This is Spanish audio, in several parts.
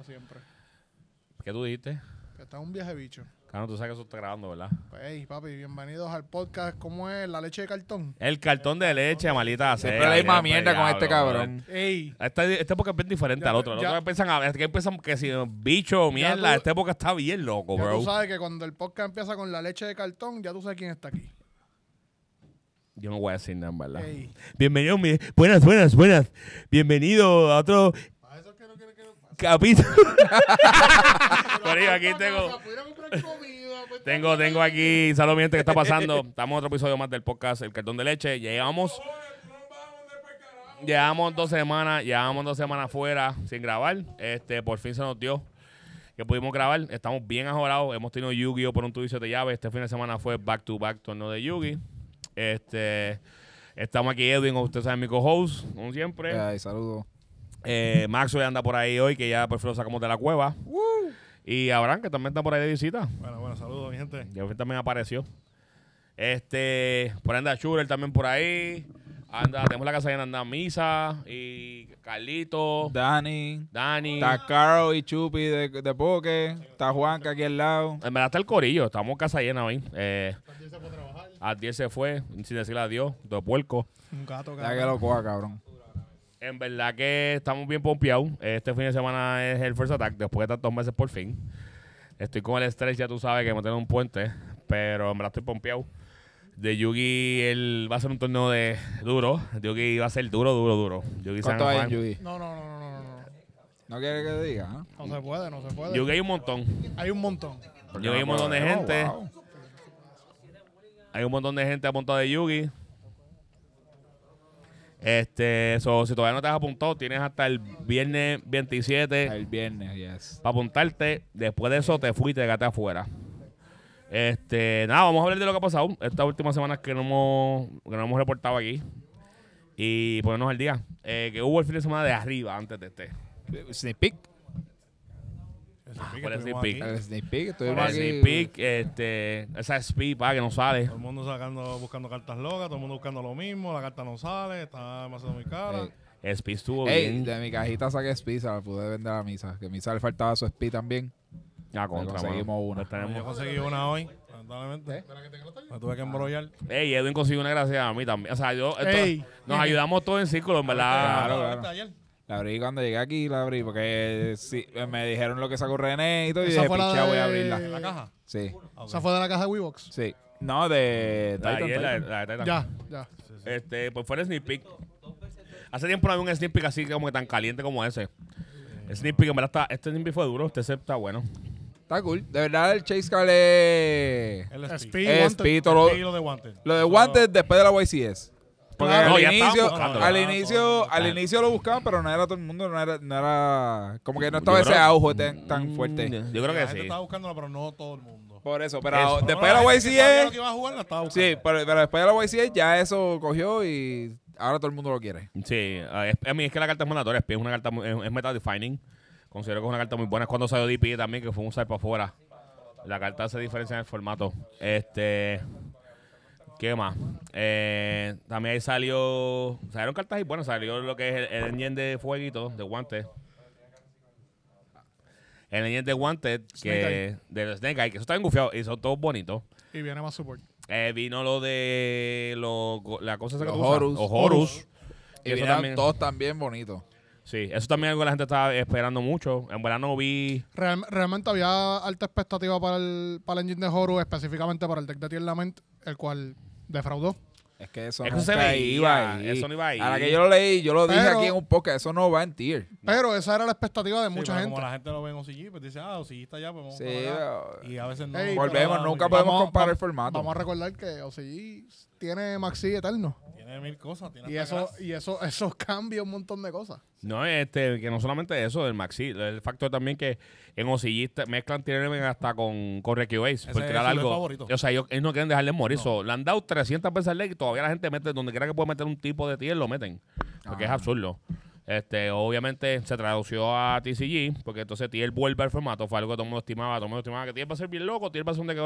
Siempre. ¿Qué tú dijiste? Que está un viaje bicho. Claro, tú sabes que eso está grabando, ¿verdad? Pues, hey, papi, bienvenidos al podcast. ¿Cómo es? La leche de cartón. El cartón de leche, malita sea. Siempre la misma mierda con este cabrón. Ey, Este, este época es bien diferente Ya al otro. El ya- otro empiezan a ver, que empiezan que si bicho o mierda, tú- esta época está bien loco, ya bro. tú sabes que cuando el podcast empieza con la leche de cartón, ya tú sabes quién está aquí. Yo no voy a decir nada, en verdad. Ey. Bienvenido, mi- buenas, buenas, buenas. Bienvenido a otro capítulo. Corillo, aquí tengo, tengo, tengo aquí, saludos mi gente, ¿qué está pasando? Estamos en otro episodio más del podcast El Cartón de Leche. Llegamos, llevamos dos semanas, llevamos dos semanas fuera sin grabar. Este, por fin se nos dio que pudimos grabar. Estamos bien ajorados. Hemos tenido Yu-Gi-Oh por un tubicio de llave. Este fin de semana fue back to back torneo de Yugi. Este, estamos aquí Edwin, ustedes saben mi co-host, como siempre. Ay, saludos. Eh, Maxwell anda por ahí hoy, que ya por fin lo sacamos de la cueva. Y Abraham, que también está por ahí de visita. Bueno, bueno, saludos, mi gente. Fin también apareció. Este, por ahí anda Shooter también por ahí. Anda, tenemos la casa llena, anda Misa y Carlito, Dani. Dani. Está Carl y Chupi de, de Poke. Está Juanca aquí al lado. En verdad está el corillo, estamos casa llena hoy. Eh, a 10 se fue, sin decirle adiós, de puerco. Un gato, Ya que cabrón. lo coja, cabrón. En verdad que estamos bien pompeados. Este fin de semana es el First Attack, después de tantos meses por fin. Estoy con el estrés, ya tú sabes que me tengo un puente, pero en verdad estoy pompeado. De Yugi, él va a ser un torneo de duro. Yugi va a ser duro, duro, duro. Yugi ¿Cuánto hay en. Yugi? No, no, no, no, no, no, no. ¿No quiere que te diga? ¿ah? No se puede, no se puede. Yugi hay un montón. Hay un montón. Yugi hay un montón de Oh, gente. wow. Hay un montón de gente apuntada de Yugi. Este, so, si todavía no te has apuntado, tienes hasta el viernes 27 El viernes, yes. para apuntarte. Después de eso te fuiste, quedaste afuera. Este, nada, vamos a hablar de lo que ha pasado estas últimas semanas que no hemos, que no hemos reportado aquí. Y ponernos al día. Eh, que hubo el fin de semana de arriba antes de este. Sneak peek. Ah, pique ¿cuál es estuvimos el sneak peek. Estuvimos El aquí. sneak peek, este, esa speed, pa, que no sale. Todo el mundo sacando, buscando cartas locas, todo el mundo buscando lo mismo, la carta no sale, está demasiado muy cara. Ey. Speed estuvo Ey, bien. de mi cajita saqué speed, se la pude vender a Misa. Que Misa le faltaba su speed también. Ya, contra, conseguimos mano. una. Pues tenemos- Yo conseguí una hoy, lamentablemente. Me tuve que embrollar. Ey, Edwin consiguió una gracia a mí también. O sea, yo, esto- Ey. nos ayudamos todos en círculo, en verdad. Claro, ¿La claro. ayer? La abrí cuando llegué aquí, la abrí porque sí, me dijeron lo que sacó René y todo. Y dije, fue voy a de- abrirla. ¿La caja? Sí, Ah, ok. Esa fue de la caja de Weebox. sí. No, de La Titan, ayer, la de- Titan. la de Titan. Ya, ya. Este, pues fue el sneak peek. Hace tiempo no había un sneak peek así como que tan caliente como ese. El sneak peek, en verdad, está, este sneak peek fue duro, este set está bueno. Está cool. De verdad, el Chase es... El Speed, Wanted. speed, todo lo- El lo de Wanted. Lo de Wanted después de la YCS. Porque Claro. No, al, inicio, buscándolo. al, inicio, al lo buscaban, pero no era todo el mundo, no era, no era como que no estaba Yo ese creo- auge tan, tan Mm, fuerte. Yo creo La que gente sí. estaba buscándola, pero no todo el mundo. Por eso, pero Eso. después de No, la gente que sabía lo que YCS, iba a jugar, la estaba buscando. sí, pero, pero después de la YCS ya eso cogió y ahora todo el mundo lo quiere. Sí, a es- a mí es que la carta es mandatoria, es una carta, muy- es, es meta defining. Considero que es una carta muy buena. Es cuando salió DP también, que fue un side para afuera. La carta hace diferencia en el formato. Este. ¿Qué más? Eh, también ahí salió. Salieron cartas y bueno, salió lo que es el, el engine de fueguito, de guantes. El engine de guantes, que. De Snake Eye, que eso está bien gufiado y son todos bonitos. Y viene más support. Eh, vino lo de. Lo, la cosa esa que Horus. Los Horus. Y eso también- todos también bonitos. Sí, eso también es algo que la gente estaba esperando mucho. En verano vi. Real- realmente había alta expectativa para el, para el engine de Horus, específicamente para el deck de Tier Lament, el cual defraudó. Es que eso, Eso nunca se veía, iba ahí. eso no iba ahí. A la que yo lo leí, yo lo dije Pero- aquí en un podcast, eso no va en tier. Pero esa era la expectativa de Sí, mucha gente. Como la gente lo ve en OCG, pues dice, ah, OCG está allá, pues vamos Sí, para pero- Y a veces no. Ey, Volvemos, nunca podemos Vamos- comparar el vamos- formato. Vamos a recordar que OCG tiene Maxi Eterno. Tiene mil cosas. Tiene Y hasta eso, y eso, eso cambia un montón de cosas. No, este, que no solamente eso, del Maxi, el factor también que en Osillista mezclan tienen hasta con, con Base, Ese por algo. favorito. O sea, ellos, ellos no quieren dejarle morir. No. So, le han dado 300 veces al leg y todavía la gente mete, donde quiera que pueda meter un tipo de tier, lo meten. Porque es Ah. absurdo. Este, obviamente se tradució a TCG, porque entonces Tier vuelve al formato, fue algo que todo el mundo estimaba, todo el mundo estimaba que Tier va a ser bien loco, Tier va a ser un deck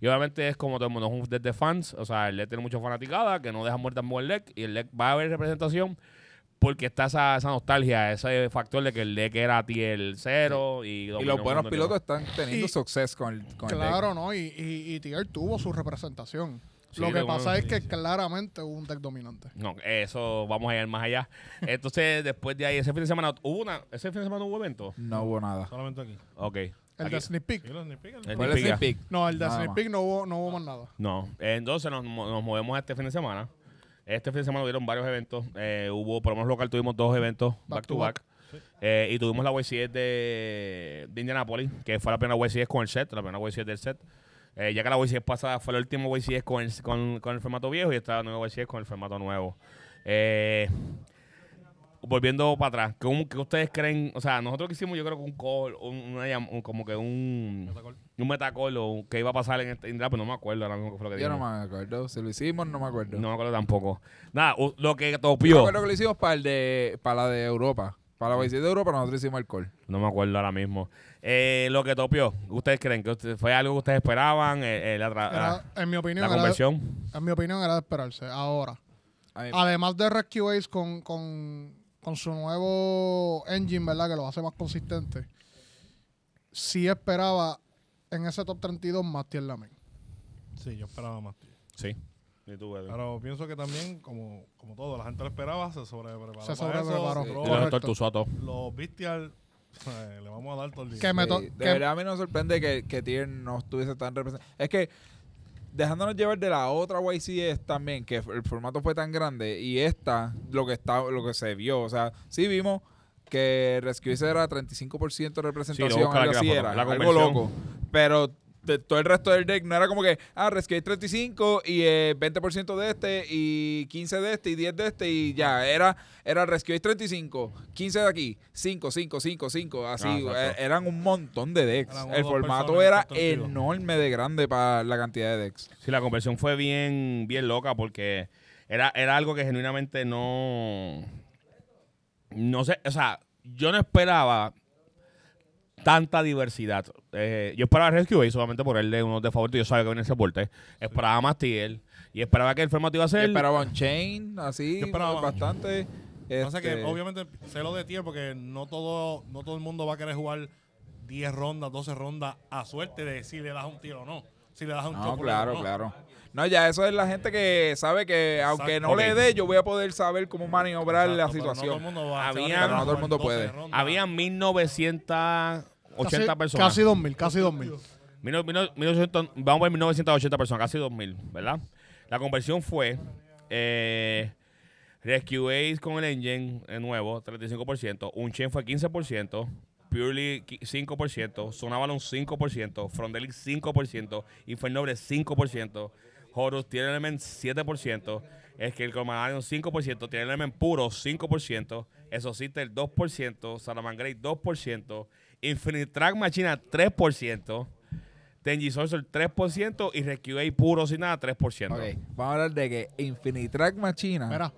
y obviamente es como todo el mundo, es un deck de fans, o sea, el deck tiene mucha fanaticada, que no deja muerta en el deck, y el deck va a haber representación, porque está esa, esa nostalgia, ese factor de que el deck era tier 0 y, Y los buenos pilotos están teniendo Y- success con el, con el deck. Claro, ¿no? Y, y, y Tier tuvo su representación. Sí, Lo que pasa bueno, es que claramente hubo un deck dominante. No, eso vamos a ir más allá. Entonces, después de ahí, ese fin de semana, ¿hubo una, ese fin de semana hubo evento? No hubo nada. Solamente aquí. Ok. El Aquí- de Sneak Peek. Sí, los sneak peek, el- El ¿Cuál Sneak Peek. No, el de Nada Sneak. Peek no hubo, no hubo más nada. No, entonces nos, nos movemos a este fin de semana. Este fin de semana hubieron varios eventos. Eh, hubo, por lo menos local, tuvimos dos eventos back, to to back. Eh, y tuvimos la YCS de, de Indianapolis, que fue la primera YCS con el set, la primera YCS del set. Eh, ya que la YCS pasada fue la última YCS con el, con, con el formato viejo y esta nueva YCS con el formato nuevo. Eh, volviendo para atrás, ¿cómo, ¿qué ustedes creen? O sea, nosotros que hicimos, yo creo que un call, un, una un- como que un, Metacol. un metacall o que iba a pasar en este Indra, pero no me acuerdo ahora mismo qué fue lo que Yo no me acuerdo. Si lo hicimos, no me acuerdo. No me acuerdo tampoco. Nada, lo que Yo me topió. acuerdo que lo hicimos para, el de, para la de Europa. Para la visita de Europa nosotros hicimos call. No me acuerdo ahora mismo. Eh, lo que topió, ¿ustedes creen que usted- fue algo que ustedes esperaban? Eh, eh, la, tra- Era- en mi la opinión, era, conversión. en mi opinión era de esperarse. Ahora, A mí- además de Rescue Ace con, con, con su nuevo engine, ¿verdad? Que lo hace más consistente. Sí esperaba en ese top 32 más Tier Lamen. Sí, yo esperaba más, tío. Sí. Y tú, Edwin. Pero pienso que también, como, como todo, la gente lo esperaba, se sobrepreparó. Se para sobrepreparó. eso, Sí. los Bestial eh, le vamos a dar todo el día. Que me to- Sí, de que- verdad a mí nos sorprende que, que Tier no estuviese tan representado. Es que dejándonos llevar de la otra YCS también, que el formato fue tan grande, y esta, lo que está, lo que se vio, o sea, sí vimos que Rescue era 35% de representación, busca algo la así foto, era, la algo conversión. loco. Pero de todo el resto del deck no era como que, ah, Rescue 35 y eh, 20% de este y 15 de este y 10 de este y ya, era, era Rescue 35, 15 de aquí, 5, 5, 5, 5, así, Ah, eh, eran un montón de decks. El formato personas era enorme de grande para la cantidad de decks. Sí, la conversión fue bien, bien loca porque era, era algo que genuinamente no. No sé, o sea, yo no esperaba tanta diversidad. Eh, yo esperaba Rescue Ace solamente por él de uno de favorito. Yo sabía que venía ese porte. Esperaba más TL y esperaba que el formato iba a Yo ser. esperaba un chain, así, Yo esperaba- bastante. Pasa que este, obviamente sé lo de tier porque no todo, no todo el mundo va a querer jugar 10 rondas, 12 rondas a suerte de si le das un tiro o no. Si le das un No, chocolate claro, no. claro. No, ya eso es la gente que sabe que aunque Exacto. no le dé, yo voy a poder saber cómo maniobrar la Exacto, pero no todo el situación. mundo va- Había- Pero no todo el mundo en 12 puede. Había 1980 Casi, personas. casi 2000, casi 2000. Mil no- mil no- 1900 vamos a ver 1980 personas, casi 2000, ¿verdad? La conversión fue eh, Rescue Ace con el engine eh, nuevo, 35%. Unchain fue 15%. Purely qui- 5%. Sonavalon 5%. Frondelix 5%. Infernoble 5%. Horus tiene element 7%. Es que el Comanarion 5%. Tiene element puro 5%. Exorcister 2%. Salamangreat 2%. Infinite Track Machina 3%. Tenji Sorcerer 3% y Rescue A puro sin nada 3%. Ok, vamos a hablar de que Infinitrack Machina Mira,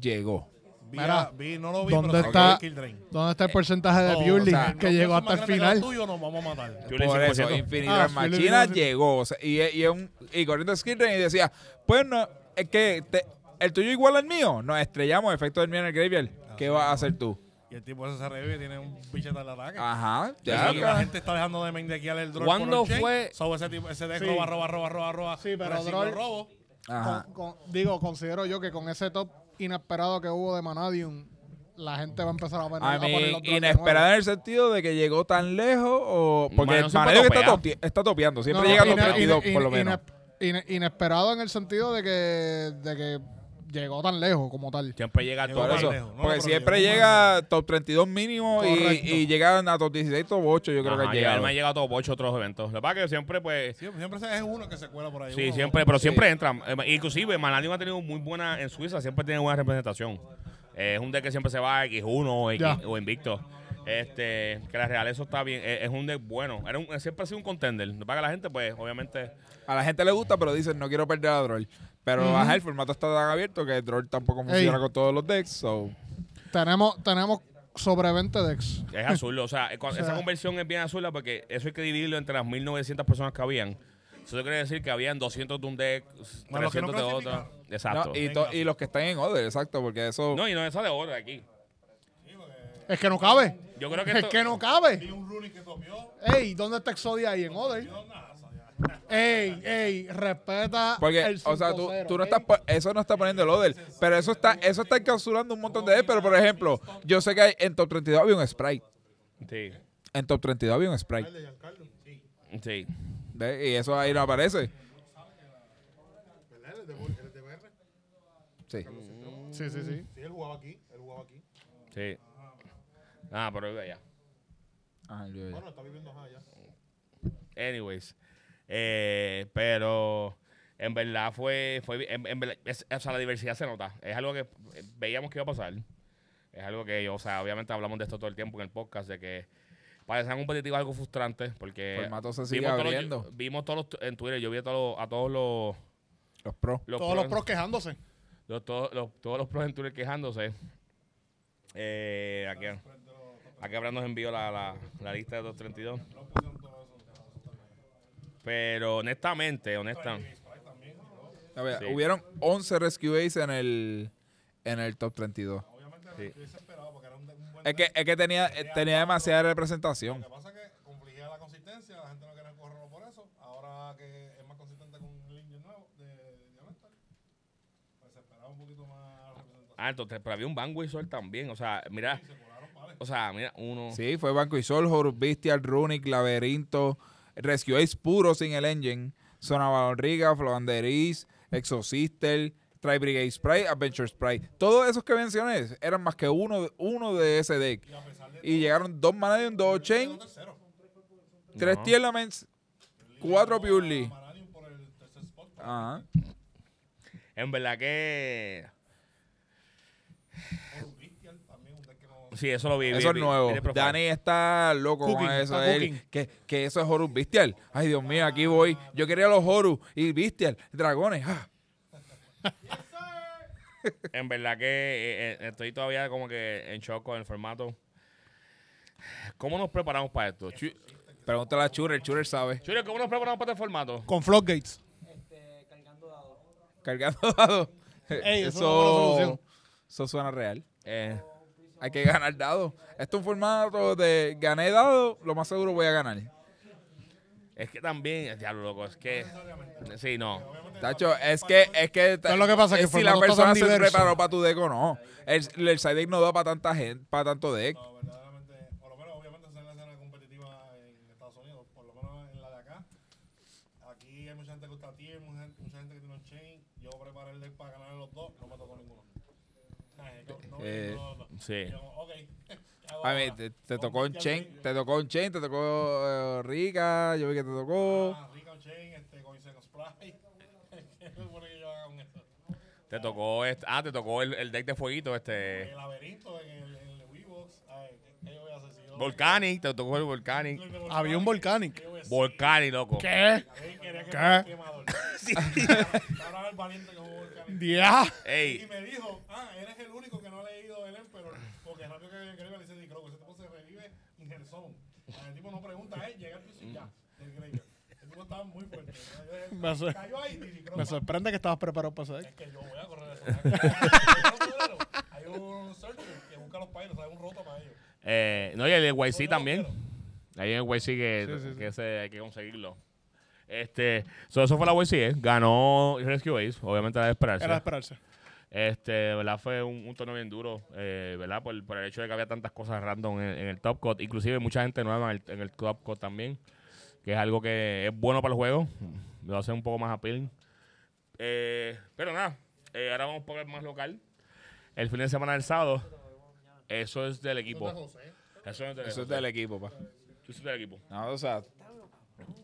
llegó. Vi, Mira, a- vi- no lo vi, ¿dónde pero está- vi Kill Drain. ¿dónde está el porcentaje de Oh, Purely o sea, que no, llegó no hasta el final? lo tuyo, nos vamos a matar. Purely Por eso, 5%. Infinitrack Ah, Machina llegó. o sea, y, y, un, y corriendo Skill Drain y decía, pues no, es que te- el tuyo igual al mío. Nos estrellamos, efecto del mío en el graveyard. ¿Qué vas a hacer tú? Y el tipo ese se revive y tiene un bichete al ataque. Ajá, Y ya. la gente está dejando de maindequear el drone ¿Cuándo fue? So, ese, tipo, ese deck Sí. roba, roba, roba, roba, roba. Sí, pero Droll- robo. Ajá. Con- con- digo, considero yo que con ese top inesperado que hubo de Manadium, la gente va a empezar a poner, a poner los de inesperada en el sentido de que llegó tan lejos o porque Maneo que está, topi- está topeando, siempre No, no, llega a los ine- 32 ine- por lo menos. ine- inesperado en el sentido de que, de que llegó tan lejos como tal. Siempre llega Llegó todo. Eso, lejos, ¿no? porque siempre llega top 32 mínimo y, y llegan a top 16, top 8, yo creo Ajá, que ha él me ha llegado. llegado todo ocho otros eventos. Lo que pasa es que siempre, pues. Siempre, siempre es uno que se cuela por ahí. Sí, uno, siempre, pero Sí. siempre entran. Eh, Inclusive, Manadium ha tenido muy buena en Suiza, siempre tiene buena representación. Eh, es un deck que siempre se va a X1 o, X- o Invicto. Este, que la real eso está bien. Eh, es un deck bueno. Era un, siempre ha sido un contender. Lo que pasa es que la gente, pues, obviamente. A la gente le gusta, pero dicen no quiero perder a Droll. Pero Ujú. ajá, el formato está tan abierto que Droll tampoco funciona con todos los decks. So. Tenemos, tenemos sobre 20 decks. Es azul. O sea, O sea- esa conversión es bien azul porque eso hay que dividirlo entre las 1900 personas que habían. Eso quiere decir que habían 200 de un deck, Más los que no 300 de otro. Exacto. No, y, y los que están en Other, exacto, porque eso. No, y no esa de oro de aquí. Es que no cabe. Yo creo que Es esto- que no cabe. Vi un Rooney que topió. Ey, ¿dónde está Exodia ahí en Ode? No, Ey, ey, respeta Porque, el o sea, tú, 5-0, tú no estás, eso no está poniendo el Oder, pero eso está, eso está encapsulando un montón de él. Pero, por ejemplo, yo sé que hay, en Top 32 había un Sprite. Sí, En Top 32 había un Sprite. Sí. ¿Ve? Y eso ahí no aparece. Sí. Sí, sí, sí. Sí, él jugaba aquí. Él jugaba aquí. Sí. Ah, pero allá. Ajá, yo- yo. Bueno, está viviendo allá. Anyways. Eh, pero en verdad fue. fue en, en verdad, es- o sea, la diversidad se nota. Es algo que eh, veíamos que iba a pasar. Es algo que, o sea, obviamente hablamos de esto todo el tiempo en el podcast, de que para ser competitivo es algo frustrante porque. El formato se sigue vimos todos los- abriendo. vimos todos los, en Twitter, yo vi a todos, los- a todos los. Los pros. los Todos los pros- pros quejándose. los- todos, los, todos los pros en Twitter quejándose. Eh, aquí, aquí Abraham nos envió la, la, la lista de 232. Pero honestamente, honestamente. A ver, Sí. hubieron 11 Rescue Ace en el, en el Top 32. Obviamente Sí. porque era un, un buen Es que, es que tenía, eh, tenía demasiada representación. Lo que pasa es que confligía la consistencia, la gente no quería correrlo por eso. Ahora que es más consistente con el engine nuevo de Diamantal, pues se esperaba un poquito más representación. Ah, entonces, pero había un Van Whistle también. O sea, mira, Se colaron, vale. o sea, mira, uno. Sí, fue Banco y Sol, Horus Bestial, Runic, Laberinto, Rescue Ace puro sin el engine, Zona Barriga, Flavanderis, Exosister, Tri Brigade Sprite, Adventure Sprite. Todos esos que mencioné eran más que uno, de- uno de ese deck. Y llegaron dos Manadium, dos Chain, tres No. Tierlaments, cuatro Purely. Ajá. En verdad que. Horus Bestial también, un deck que no... Sí, eso lo vi. vi- Eso es nuevo. vi. Dani está loco Cooking, con eso. Él- que, que eso es Horus Bestial. Ay, Dios mío, aquí voy. Yo quería los Horus y Bestial, dragones. ah. En verdad que eh, eh, estoy todavía como que en shock con el formato. ¿Cómo nos preparamos para esto? Chu- Pregúntale a Churrer, Churrer sabe. Chule, ¿cómo nos preparamos para este formato? Con floodgates. Cargando dados. Ey, eso es una buena eso, eso suena real. Eh, Hay que ganar dados. Esto es un formato de gané dados, lo más seguro voy a ganar. es que también, diablo, loco, es que. Sí, no. Tacho, es que, es que, ¿Sabes lo que pasa? Que el si la persona se diverso. preparó para tu deck o no. El, el side deck no da para tanta gente, para tanto deck. No, verdaderamente, por lo menos obviamente esa es la escena competitiva en Estados Unidos, por lo menos en la de acá. Aquí hay mucha gente que gusta tier, mucha, gente- mucha gente que tiene un chain. Yo preparé el deck para ganar los dos, no me tocó ninguno. No- no Eh, dos. Sí. Y yo, ok. ¿qué hago A mí, te, tocó un Big- te tocó un chain, te tocó eh, Rica, yo vi que te tocó. Ah, Rica Chain, este, con Insect Sprite. ¿Qué se supone que yo haga con esto? Te tocó. Este, ah, te tocó el, el deck de fueguito, este. El laberinto en el, en el Weebox. Ay, ¿qué, qué yo voy a hacer si yo... Volcanic, te tocó el Volcanic. Había un Volcanic. Volcanic, loco. ¿Qué? ¿Qué? fuera quemador. Ahora el valiente como Volcanic. Ya. Y Ey, me dijo, ah, eres el único que no ha leído el Emperor. Porque rápido que escribe le dice, di, creo que ese tipo se revive in her zone. El tipo no pregunta, eh, llega al piso y ya. El Gregor. El tipo estaba muy fuerte. Me sor- Cayó ahí, Didi, creo Me que- sorprende que estabas preparado para eso. Es que yo voy a correr eso. Hay un searcher que busca los pailos, hay un roto para ellos. eh, no, y el YC también. Ahí en el YC que, Sí, sí, sí. que ese hay que conseguirlo. Este, so, eso fue la YC, eh. ganó Rescue Ace, obviamente era de esperarse. Era de esperarse. Este, verdad fue un, un torneo bien duro, eh, ¿verdad? Por, por el hecho de que había tantas cosas random en, en el Top Cut. Inclusive mucha gente nueva en el, en el Top Cut también, que es algo que es bueno para el juego. Lo hace un poco más appealing. Eh, pero nada, eh, ahora vamos por el más local. El fin de semana del sábado, eso es del equipo. Eso es del, Eso es del equipo, pa. Eso es del equipo. No, o sea,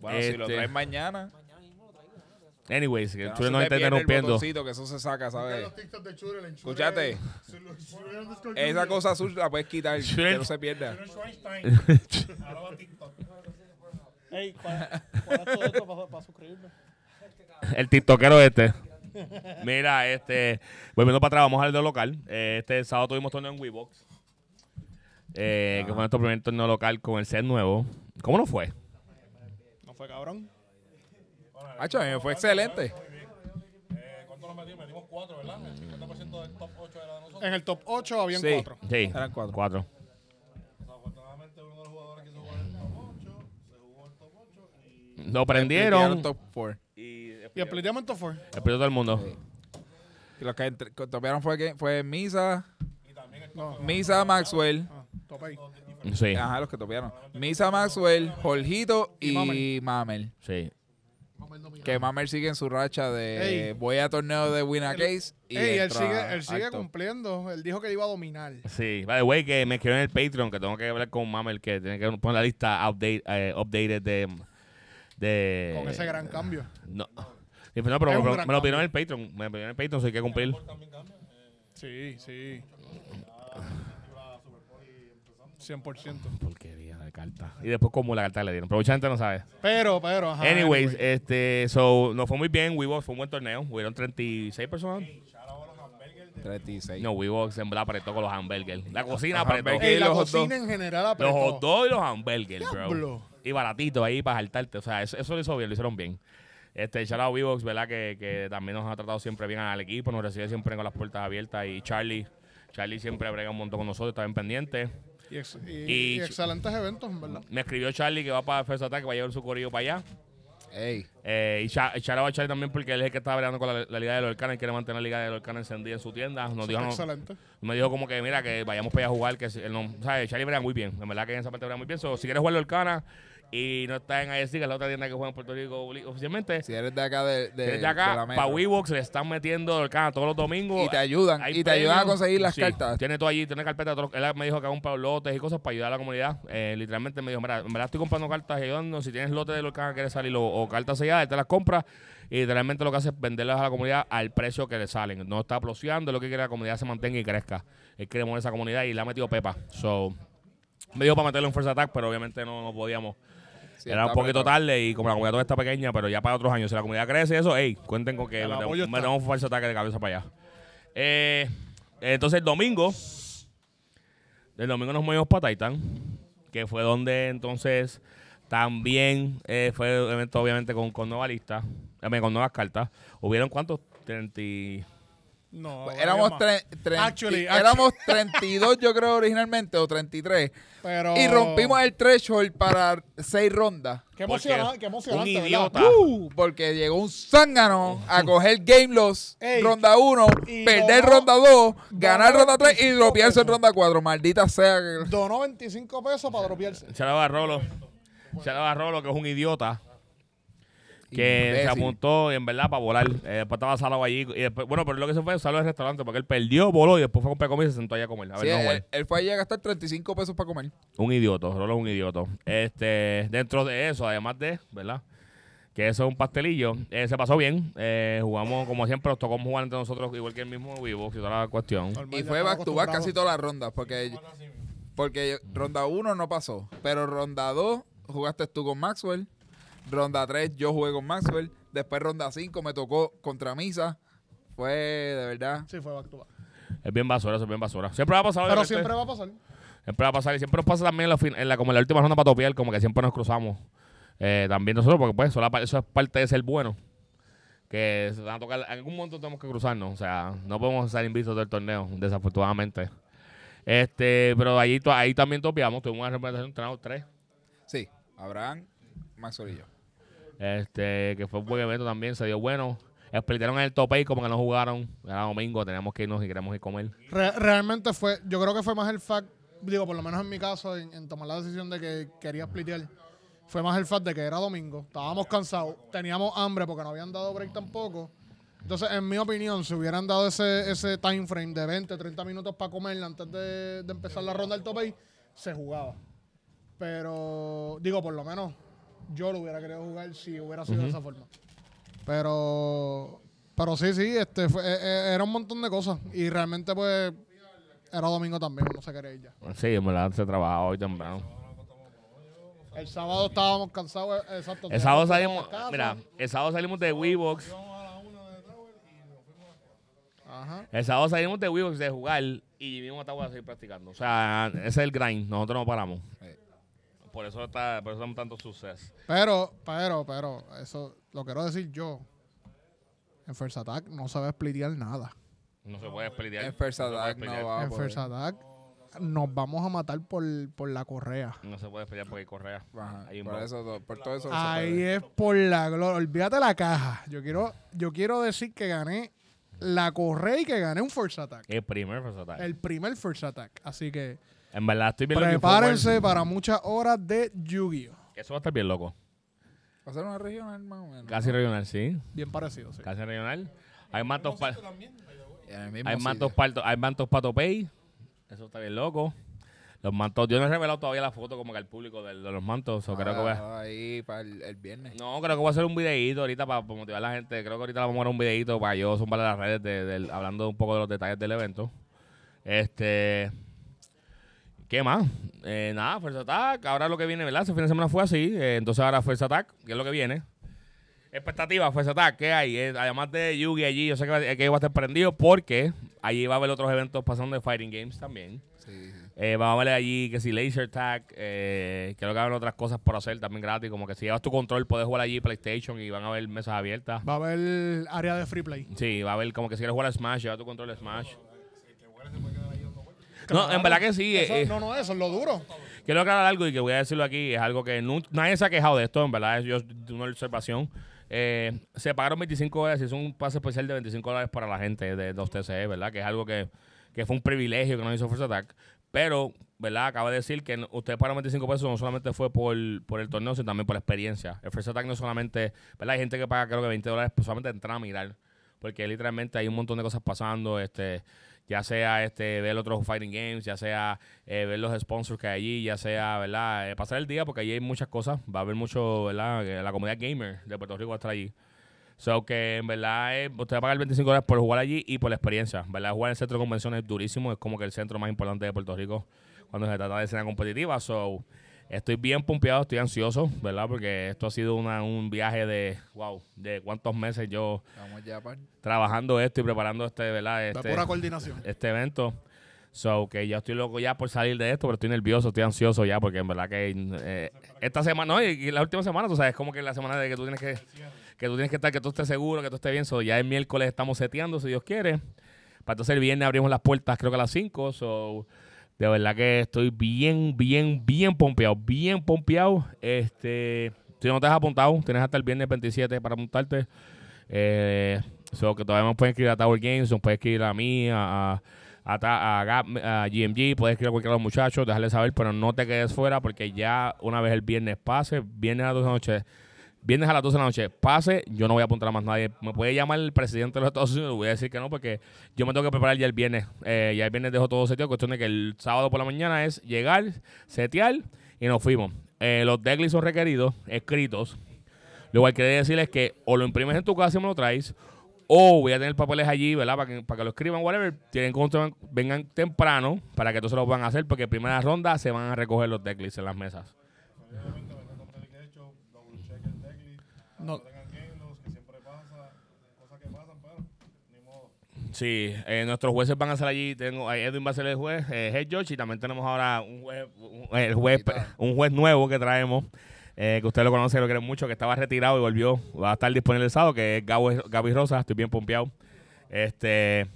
bueno, si lo Este- traes mañana, Anyways, que que no nos está interrumpiendo. que eso se saca, ¿sabes? Escúchate, esa cosa azul la puedes quitar, que no se pierda. Ey, ¿cuál, cuál es todo esto para, para suscribirme? El tiktokero este. Mira, este, volviendo para atrás, vamos al de local. Eh, Este sábado tuvimos torneo en Weebox. Eh, que fue nuestro primer torneo local con el set nuevo. ¿Cómo nos fue? ¿No fue cabrón? A fue excelente. En el top 8 habían cuatro. sí. Eran cuatro. Cuatro. Top y Lo prendieron. top four. Y el después- Plateamento fue. Explotó todo el mundo. Y los que topearon fue, fue Misa, Misa Maxwell. Ah, sí, Ajá, los que topearon. Misa Maxwell, Jorgito y, Mamel. sí. Que Mamel sigue en su racha de Ey. voy a torneo de Win a Case. Y Ey, él entra sigue, él sigue cumpliendo. Él dijo que iba a dominar. Sí, by the way, que me escribió en el Patreon que tengo que hablar con Mamel, que tiene que poner la lista update, eh, updated de, de... Con ese gran cambio. No. Sí, pero no, pero Es un me, gran me lo pidieron en el Patreon. Me lo pidieron en el Patreon, hay que cumplir. Sí, sí. 100%. Porquería de carta. Y después como la carta que le dieron. Pero mucha gente no sabe. Pero, pero, ajá. Anyways, anyway. este, so, nos fue muy bien. WeBox fue un buen torneo. Hubieron 36 personas. 36. No, WeBox en verdad apretó con los hamburgers. La cocina Los apretó. hamburgers. Ey, la los cocina en general apretó. Los hot dogs y los hamburgers, bro. Y baratito ahí para saltarte. O sea, eso, eso lo hizo bien, lo hicieron bien. Este, shout out WeBox, ¿verdad? Que, que también nos ha tratado siempre bien al equipo, nos recibe siempre con las puertas abiertas. Y Charlie, Charlie siempre brega un montón con nosotros, está bien pendiente. Y, ex- y- Y- y excelentes eventos, en verdad. Me escribió Charlie que va para First Attack, que va a llevar su corrido para allá. Ey. Eh, y cha- shout out a Charlie también porque él es el que está bregando con la, la Liga del Volcán y quiere mantener la Liga del Volcán encendida en su tienda. Nos dijo, no- Excelente. me dijo como que, mira, que vayamos para allá a jugar, que si- él no, ¿sabes? Charlie brega muy bien, en verdad que en esa parte brega muy bien. So, si quieres jugar Volcana y no estás en que es la otra tienda que juega en Puerto Rico oficialmente, Si eres de acá de, de, si eres de acá, para WeBox le están metiendo Volcana todos los domingos. Y te ayudan. Hay Y te ayudan a conseguir las Sí, cartas. Tiene todo allí, tiene carpeta. Todo, él me dijo que haga un par de lotes y cosas para ayudar a la comunidad. Eh, literalmente me dijo, mira, en verdad estoy comprando cartas y ayudando. Si tienes lotes de lo que quieres salir o, o cartas selladas, él te las compra. Y literalmente lo que hace es venderlas a la comunidad al precio que le salen. No está ploseando, lo que quiere que la comunidad se mantenga y crezca. Él quiere mover esa comunidad y le ha metido pepa. So, me dijo para meterlo en First Attack, pero obviamente no, no podíamos. Sí, Era un poquito apretado. tarde y como la comunidad todavía está pequeña, pero ya para otros años. Si la comunidad crece eso, hey, cuenten con que está. metemos un falso ataque de cabeza para allá. Eh, entonces el domingo, el domingo nos movimos para Titan, que fue donde entonces también eh, fue evento obviamente con, con nueva lista, eh, con nuevas cartas. ¿Hubieron cuántos? 30 y- No, Pues éramos, tre- Actually, éramos 32, yo creo, originalmente, o 33. Pero... Y rompimos el threshold para seis rondas. Qué Porque emocionante, qué emocionante, un idiota. Uh, porque llegó un zángano a coger game loss Ey, ronda 1, y perder donó- ronda 2, ganar ronda 3 y 25 dropearse en ronda 4. Maldita sea. que- Donó 25 pesos para dropearse. Charaba Rolo, Charaba Rolo, que es un idiota. Que Imbécil. se apuntó y en verdad para volar. Eh, después estaba Salado allí. Y después, bueno, pero lo que se fue, Salado al restaurante porque él perdió, voló y después fue a comprar comida y se sentó allá a comer. A ver, Sí, no, él, güey. él fue allí a gastar 35 pesos para comer. Un idioto, Rolo es un idioto. Este, dentro de eso, además de, ¿verdad? Que eso es un pastelillo. eh, se pasó bien. eh, jugamos, como siempre, nos tocó jugar entre nosotros, igual que el mismo Vivo, y toda la cuestión. Normal, Y fue back to back casi todas las rondas. Porque, porque ronda 1 no pasó. Pero ronda 2 jugaste tú con Maxwell. Ronda 3 yo jugué con Maxwell. Después ronda 5 me tocó contra Misa. Fue de verdad. Sí, fue back to back. Es bien basura, eso es bien basura. Siempre va a pasar, Pero obviamente. siempre va a pasar. Siempre va a pasar y siempre nos pasa también en la, fin- en la- como en la última ronda para topiar, como que siempre nos cruzamos. Eh, también nosotros, porque pues eso, la pa- eso es parte de ser bueno. Que se van a tocar, en algún momento tenemos que cruzarnos. O sea, no podemos estar invistos del torneo, desafortunadamente. Este, pero ahí, to- ahí también topiamos, tuvimos una representación entrenado tres. Sí, Abraham, Maxwell y yo. Este, que fue un buen evento también, se dio bueno. Explicaron en el tope y como que no jugaron. Era domingo, teníamos que irnos y queremos ir a comer. Re- realmente fue, yo creo que fue más el fact, digo, por lo menos en mi caso, en, en tomar la decisión de que quería splitear, fue más el fact de que era domingo, estábamos cansados, teníamos hambre porque no habían dado break tampoco. Entonces, en mi opinión, si hubieran dado ese, ese time frame de 20, 30 minutos para comer antes de, de empezar la ronda del tope, se jugaba. Pero, digo, por lo menos yo lo hubiera querido jugar si hubiera sido de esa forma. Pero, pero sí, sí, este fue- eh, eh, era un montón de cosas. Y realmente, pues, era domingo también, no se quería ir ya. Sí, en verdad se trabajaba hoy temprano. El sábado estábamos cansados, eh, exacto. El sábado salimos, a mira, el sábado salimos de Weebox. Ajá. El sábado salimos de Weebox de jugar y mismo estamos a seguir practicando. O sea, ese es el grind. Nosotros no paramos. Por eso está, por eso tenemos tanto suceso. Pero, pero, pero, eso lo quiero decir yo. En First Attack no se va a splitear nada. No se puede splitear. En First No se puede Attack no splitear. va a en poder. First Attack nos vamos a matar por, por la correa. No se puede pelear porque hay correa. Ajá, Hay un por eso, por todo eso. se Ahí es por la gloria. Olvídate la caja. Yo quiero, yo quiero decir que gané la correa y que gané un First Attack. El primer first attack. El primer First Attack. Así que En verdad, estoy bien prepárense para muchas horas de Yu-Gi-Oh! Eso va a estar bien loco. Va a ser una regional más o menos. Casi regional, sí. Bien parecido, sí. Casi regional. Hay mantos para hay mantos para hay mantos para Topey. Eso está bien loco. Los mantos, yo no he revelado todavía la foto como que al público de, de los mantos. o creo que voy a- Ah, Ahí para el, el viernes. no, creo que voy a hacer un videíto ahorita para, motivar a la gente. Creo que ahorita vamos a hacer un videíto para yo zumbar a las redes de, hablando un poco de los detalles del evento. Este. ¿Qué más? Eh, nada, First Attack. Ahora lo que viene, ¿verdad? Ese fin de semana fue así. eh, entonces ahora First Attack, ¿qué es lo que viene? Expectativa, First Attack, ¿qué hay? Eh, además de Yugi allí, yo sé que, va- que va a estar prendido porque allí va a haber otros eventos pasando de Fighting Games también. Sí. Eh, vamos a ver allí que si Laser Tag, eh, creo que van otras cosas por hacer también gratis, como que si llevas tu control puedes jugar allí PlayStation y van a haber mesas abiertas. Va a haber área de free play. Sí, va a haber como que si quieres jugar a Smash, lleva tu control de Smash. No, en verdad que sí. Eso- eh, no, no, eso es lo duro. quiero aclarar algo y que voy a decirlo aquí, es algo que nu- nadie se ha quejado de esto, en verdad, es yo una observación. Eh, se pagaron 25 dólares y es un pase especial de 25 dólares para la gente de los TCE, ¿verdad? Que es algo que, que fue un privilegio que nos hizo First Attack. Pero, ¿verdad? Acaba de decir que no- ustedes pagaron 25 pesos no solamente fue por, por el torneo, sino también por la experiencia. El First Attack no solamente, ¿verdad? Hay gente que paga creo que 20 dólares solamente entrar a mirar. Porque literalmente hay un montón de cosas pasando, este ya sea este ver otros fighting games, ya sea eh, ver los sponsors que hay allí, ya sea, ¿verdad? Eh, pasar el día porque allí hay muchas cosas, va a haber mucho, ¿verdad? La comunidad gamer de Puerto Rico va a estar allí. So que en verdad eh, usted va a pagar 25 dólares por jugar allí y por la experiencia. ¿Verdad? Jugar en el centro de convenciones es durísimo, es como que el centro más importante de Puerto Rico cuando se trata de escena competitiva. So, estoy bien pompeado, estoy ansioso, ¿verdad? Porque esto ha sido una- un viaje de, wow, de cuántos meses yo ya trabajando esto y preparando este, ¿verdad? Este, pura coordinación. este evento. So, que ya estoy loco ya por salir de esto, pero estoy nervioso, estoy ansioso ya, porque en verdad que eh, esta semana, no, y, y la última semana, tú sabes, como que la semana de que tú tienes que, que tú tienes que estar, que tú estés seguro, que tú estés bien. So, ya el miércoles estamos seteando, si Dios quiere. Para entonces el viernes abrimos las puertas, creo que a las 5. So, de verdad que estoy bien, bien, bien pompeado, bien pompeado. Este, si no te has apuntado, tienes hasta el viernes 27 para apuntarte. Eh, so que todavía nos pueden escribir a Tower Games, nos pueden escribir a mí, a, a, a, a GMG, puedes escribir a cualquiera de los muchachos, dejarles saber, pero no te quedes fuera porque ya una vez el viernes pase, viernes a las 12 de la noche, viernes a las 12 de la noche pase, yo no voy a apuntar a más nadie. Me puede llamar el presidente de los Estados Unidos, voy a decir que no porque yo me tengo que preparar ya el viernes. Eh, ya el viernes dejo todo seteado, cuestión de que el sábado por la mañana es llegar, setear y nos fuimos. Eh, los decklists son requeridos, escritos. Lo cual quiere decirles que o lo imprimes en tu casa y me lo traes, o voy a tener papeles allí, ¿verdad? Para que, para que lo escriban, whatever. Tienen que vengan temprano para que todos se lo puedan hacer, porque primera ronda se van a recoger los decklists en las mesas. Modo. Sí, eh, nuestros jueces van a ser allí. Tengo, eh, Edwin va a ser el juez, eh, head judge, y también tenemos ahora un juez, un, el juez, un juez nuevo que traemos, eh, que usted lo conoce, lo quiere mucho, que estaba retirado y volvió, va a estar disponible el sábado, que es Gabo, Gaby Rosa, estoy bien pompeado. Este,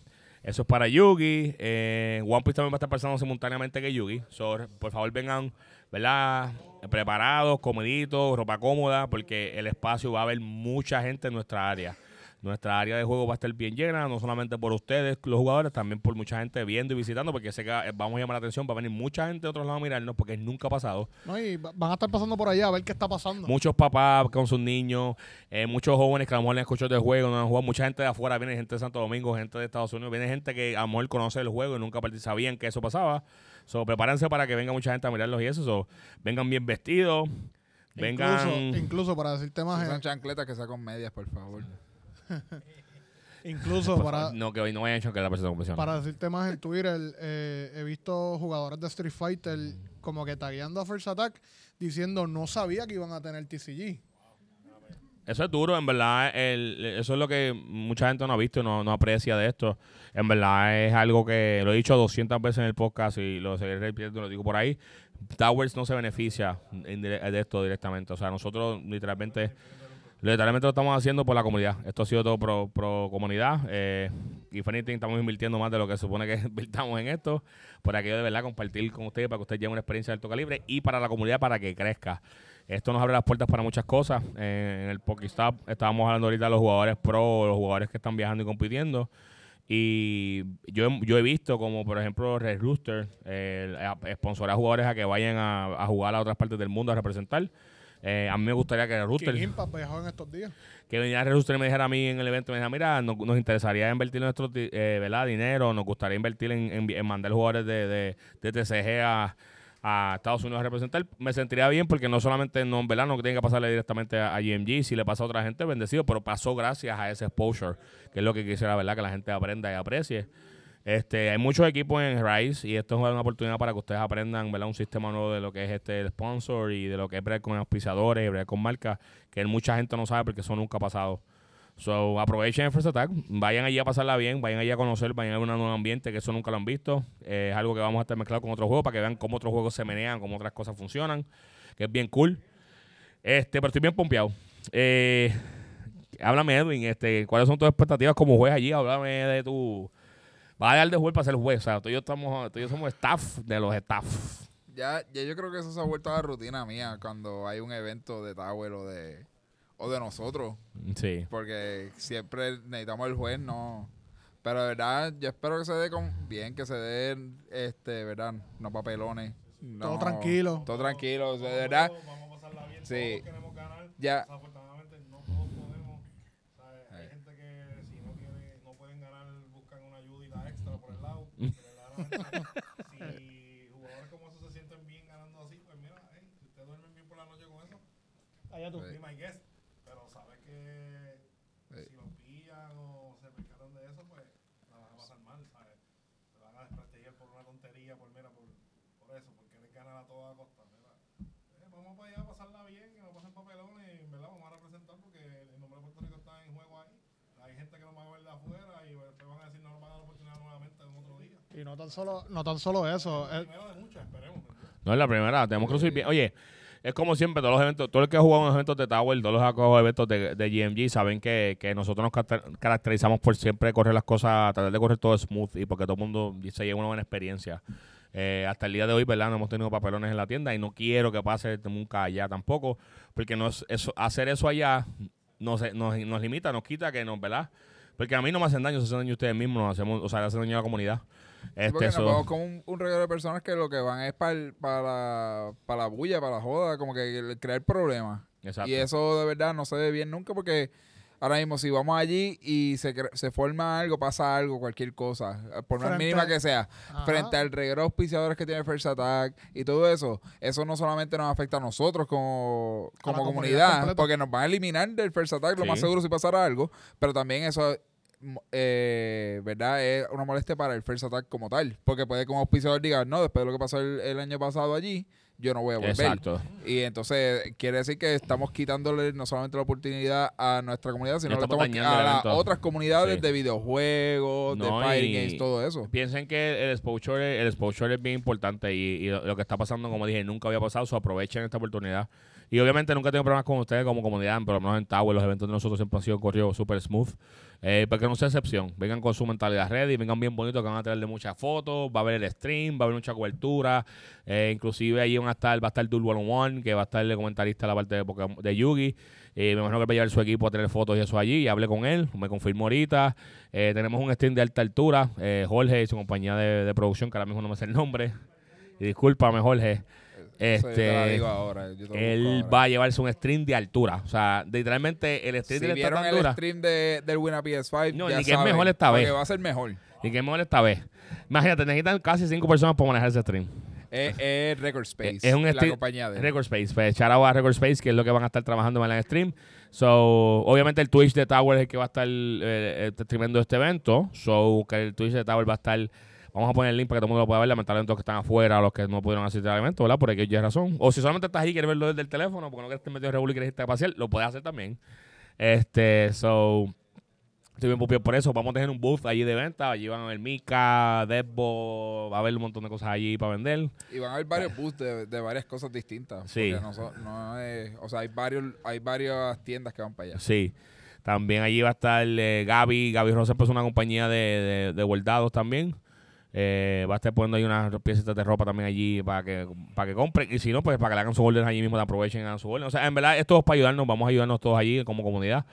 eso es para Yugi. Eh, One Piece también va a estar pasando simultáneamente que Yugi. So, por favor, vengan, ¿verdad? Preparados, comeditos, ropa cómoda, porque el espacio va a haber mucha gente en nuestra área. Nuestra área de juego va a estar bien llena, no solamente por ustedes, los jugadores, también por mucha gente viendo y visitando, porque sé que vamos a llamar la atención, va a venir mucha gente de otros lados a mirarnos, porque nunca ha pasado. ¿no? Y va- van a estar pasando por allá a ver qué está pasando. Muchos papás con sus niños, eh, muchos jóvenes que a lo mejor han escuchado del juego, no han jugado, mucha gente de afuera, viene gente de Santo Domingo, gente de Estados Unidos, viene gente que a lo mejor conoce el juego y nunca sabían que eso pasaba. So, prepárense para que venga mucha gente a mirarlos y eso. So, vengan bien vestidos, vengan... Incluso, incluso para decirte más, Si son chancletas que sacon medias, por favor. incluso Por para, favor, no, que hoy no chocar la persona para decirte más en Twitter, eh, he visto jugadores de Street Fighter como que tagueando a First Attack diciendo no sabía que iban a tener TCG. Eso es duro, en verdad. eso es lo que mucha gente no ha visto no, no aprecia de esto. En verdad es algo que lo he dicho 200 veces en el podcast y lo seguiré repitiendo, lo digo por ahí. Towers no se beneficia de esto directamente. O sea, nosotros literalmente Literalmente lo estamos haciendo por la comunidad. Esto ha sido todo pro, pro comunidad. Eh, y estamos invirtiendo más de lo que supone que invirtamos en esto. Por aquello de verdad compartir con ustedes para que ustedes lleven una experiencia de alto calibre y para la comunidad para que crezca. Esto nos abre las puertas para muchas cosas. Eh, en el Pokestop estábamos hablando ahorita de los jugadores pro, los jugadores que están viajando y compitiendo. Y yo, he- yo he visto como, por ejemplo, Red Rooster eh, sponsora a jugadores a que vayan a, a jugar a otras partes del mundo a representar. Eh, a mí me gustaría que Red Rooster, Impact viajó en estos días. que viniera Red Rooster y me dijera a mí en el evento, me dijera, mira, nos, nos interesaría invertir nuestro eh, ¿verdad? dinero, nos gustaría invertir en, en- en mandar jugadores de, de, de TCG a, a Estados Unidos a representar. Me sentiría bien porque no solamente no, ¿verdad? no tiene que pasarle directamente a, a GMG, si le pasa a otra gente, bendecido, pero pasó gracias a ese exposure, que es lo que quisiera, ¿verdad? Que la gente aprenda y aprecie. Este, hay muchos equipos en Rise y esto es una oportunidad para que ustedes aprendan ¿verdad? un sistema nuevo de lo que es este sponsor y de lo que es bregar con auspiciadores bregar con marcas que mucha gente no sabe porque eso nunca ha pasado. So, aprovechen el First Attack, vayan allí a pasarla bien, vayan allí a conocer, vayan a ver un nuevo ambiente que eso nunca lo han visto. Eh, es algo que vamos a estar mezclado con otros juegos para que vean cómo otros juegos se menean, cómo otras cosas funcionan, que es bien cool. Este, pero estoy bien pompeado. Eh, háblame, Edwin, este, ¿cuáles son tus expectativas como juez allí? Háblame de tu... Vas a dejar de jugar para ser juez, o sea, tú estamos, tú somos staff de los staff. Ya, ya yo creo que eso se ha vuelto a la rutina mía cuando hay un evento de Tower o de, o de nosotros. Sí. Porque siempre necesitamos el juez, no. Pero de verdad, yo espero que se dé con bien, que se den, este, ¿verdad? No papelones. Todo no- tranquilo. Todo tranquilo, o sea, de verdad. Vamos a pasarla bien. Sí. Todos queremos ganar. Ya. Desafortunadamente no todos podemos. ¿sabes? Hay gente que si no tiene, no pueden ganar, buscan una ayudita extra por el lado. Si jugadores como esos se sienten bien ganando así, pues mira, hey, si ustedes duermen bien por la noche con eso, Allá tú. Sí. be my guest. Que Sí. si los pillan o se percatan de eso, pues la van a pasar mal, ¿sabes? Se van a desprestigiar por una tontería, por mira, por, por eso, por querer ganar a toda costa. Mira, eh, vamos para allá a pasarla bien, que no pasen papelones y verdad vamos a representar porque el nombre de Puerto Rico está en juego ahí. Hay gente que nos va a ver de afuera y después van a decir no nos van a dar la oportunidad nuevamente en otro día. Y no tan solo, no tan solo eso. eh, Primero de muchas, esperemos. ¿verdad? No es la primera, tenemos que lucir bien. Oye, es como siempre, todos los eventos, todo el que ha jugado en eventos de Tower, todos los que eventos de, de GMG, saben que, que nosotros nos caracter- caracterizamos por siempre correr las cosas, tratar de correr todo smooth y porque todo el mundo se lleva una buena experiencia. Eh, hasta el día de hoy, ¿verdad? No hemos tenido papelones en la tienda y no quiero que pase nunca allá tampoco, porque no es eso, hacer eso allá nos, nos, nos limita, nos quita que nos, ¿verdad? Porque a mí no me hacen daño, se hacen daño ustedes mismos, nos hacemos, o sea, le hacen daño a la comunidad. Sí, Este, porque nos vemos con un, un reguero de personas que lo que van es para para para la bulla, para la joda, como que crear problemas. Exacto. Y eso de verdad no se ve bien nunca porque ahora mismo si vamos allí y se, se forma algo, pasa algo, cualquier cosa, por más Frente mínima que sea, Ajá. frente al reguero de auspiciadores que tiene First Attack y todo eso, eso no solamente nos afecta a nosotros como, A la como comunidad porque nos van a eliminar del First Attack, lo más seguro si pasara algo, pero también eso eh, ¿verdad? Es una molestia para el First Attack como tal. Porque puede que un auspiciador diga, no, después de lo que pasó el, el año pasado allí, yo no voy a volver. Exacto. Y entonces quiere decir que estamos quitándole no solamente la oportunidad a nuestra comunidad, sino Ya que estamos estamos a las otras comunidades Sí. de videojuegos, de fighting games, todo eso. Piensen que el exposure, el exposure es bien importante y, y lo, que está pasando, como dije, nunca había pasado, so aprovechen esta oportunidad. Y obviamente nunca tengo problemas con ustedes como comunidad, por lo menos en Tower, los eventos de nosotros siempre han sido corridos súper smooth. Eh, porque no sea excepción, vengan con su mentalidad ready, vengan bien bonitos, que van a traerle muchas fotos, va a haber el stream, va a haber mucha cobertura, eh, inclusive allí van a estar, va a estar Duel One One, que va a estar el comentarista de la parte de, Yugi, eh, me imagino que va a llevar su equipo a tener fotos y eso allí, hablé con él, me confirmó ahorita, eh, tenemos un stream de alta altura, eh, Jorge y su compañía de, de producción, que ahora mismo no me sé el nombre, y discúlpame Jorge, Te la este, digo ahora, yo te lo busco él ahora. va a llevarse un stream de altura, o sea, literalmente el stream Si de vieron el stream de, del Winner PS5, No, ya ni que es mejor esta porque vez. va a ser mejor. Y que mejor esta vez. Imagínate, necesitan casi cinco personas para manejar ese stream. Es, es Record Space, es un la compañía de. Record Space. Pues shout out a Record Space, que es lo que van a estar trabajando en el stream. So, obviamente el Twitch de Tower es el que va a estar eh, eh, streamando este evento. So, que el Twitch de Tower va a estar... Vamos a poner el link para que todo el mundo lo pueda ver. Lamentablemente los que están afuera, los que no pudieron asistir al evento, ¿verdad? Por aquí ya razón. O si solamente estás ahí y quieres verlo desde el teléfono, porque no quieres estar metido en y quieres irte a pasear, lo puedes hacer también. Este, so... Estoy bien pupiado por eso. Vamos a tener un booth allí de venta. Allí van a ver Mika, Debo, va a haber un montón de cosas allí para vender. Y van a haber varios booths de, de varias cosas distintas. Sí. porque No, so- no es, o sea, hay, varios, hay varias tiendas que van para allá. Sí. También allí va a estar eh, Gaby. Gaby Rosa es una compañía de, de, de bordados también. Eh, va a estar poniendo ahí unas piezas de ropa también allí para que, para que compren. Y si no, pues para que le hagan su orden allí mismo, te aprovechen y hagan su orden. O sea, en verdad, esto es para ayudarnos. Vamos a ayudarnos todos allí como comunidad.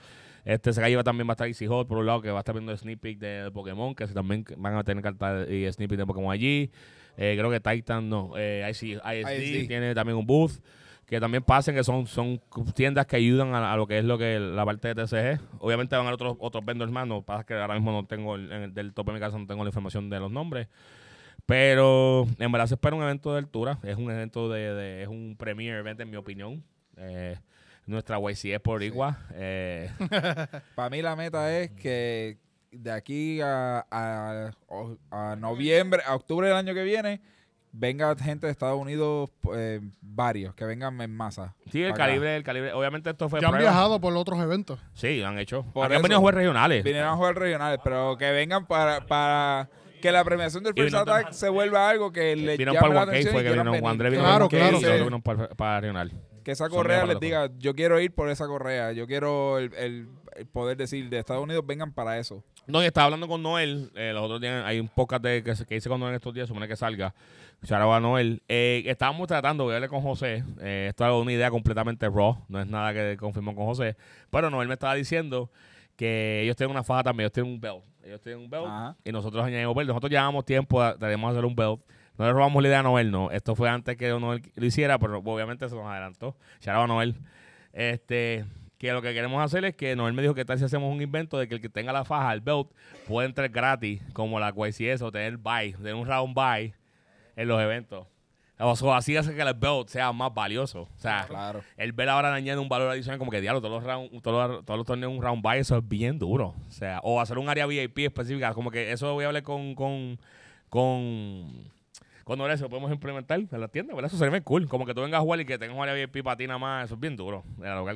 Este se va también va a estar Easy Hot por un lado, que va a estar viendo sneak peek de Pokémon, que también van a tener cartas y sneak peek de Pokémon allí. Eh, creo que Titan, no, eh, IC ISD, ISD. tiene también un booth. Que también pasen, que son, son tiendas que ayudan a, a lo que es lo que la parte de TCG. Obviamente van a otros, otros vendors más, no pasa que ahora mismo no tengo, el- en el, del tope de mi casa no tengo la información de los nombres. Pero en verdad se espera un evento de altura. Es un evento de, de- es un premier event en mi opinión. Eh, nuestra YCS por igual. Eh, Para mí la meta es que de aquí a, a, a noviembre, a octubre del año que viene, venga gente de Estados Unidos, eh, varios, que vengan en masa. sí, el acá. calibre, el calibre. Obviamente esto fue Ya han prueba. viajado por otros eventos. Sí, lo han hecho. Por Aquí han eso. venido a jugar regionales. Vinieron a jugar regionales, pero que vengan para, para que la premiación del First Attack se vuelva algo que le Vieron llame para el la atención fue que vino venir. André vino Claro, para claro. y para, para regional. Que esa correa les diga, yo quiero ir por esa correa, yo quiero el, el- el poder decir de Estados Unidos vengan para eso. No, y estaba hablando con Noel. eh, los otros días hay un podcast de, que, que hice con Noel estos días, supone que salga. Shout a Noel. Eh, estábamos tratando, a hablar con José. Eh, esto es una idea completamente raw. No es nada que confirmó con José. Pero Noel me estaba diciendo que ellos tienen una faja también. Ellos tienen un belt. Ellos tienen un belt. Ajá. Y nosotros añadimos belt. Nosotros llevamos tiempo, tenemos hacer un belt. No le robamos la idea a Noel, no. Esto fue antes que Noel lo hiciera, pero obviamente se nos adelantó. Shout out a Noel. Este, que lo que queremos hacer es que Noel me dijo que tal si hacemos un invento de que el que tenga la faja, el belt, puede entrar gratis, como la YCS, o tener buy, tener un round buy en los eventos. O sea, así hace que el belt sea más valioso. O sea, Claro. el belt ahora añade un valor adicional como que diablo, todos los, round, todos los, todos los torneos un round buy, eso es bien duro. O sea, o hacer un área VIP específica, como que eso voy a hablar con, con, con, Noel, eso lo podemos implementar en la tienda, ¿verdad? Eso sería bien cool. Como que tú vengas a jugar y que tengas un área VIP para ti nada más, eso es bien duro.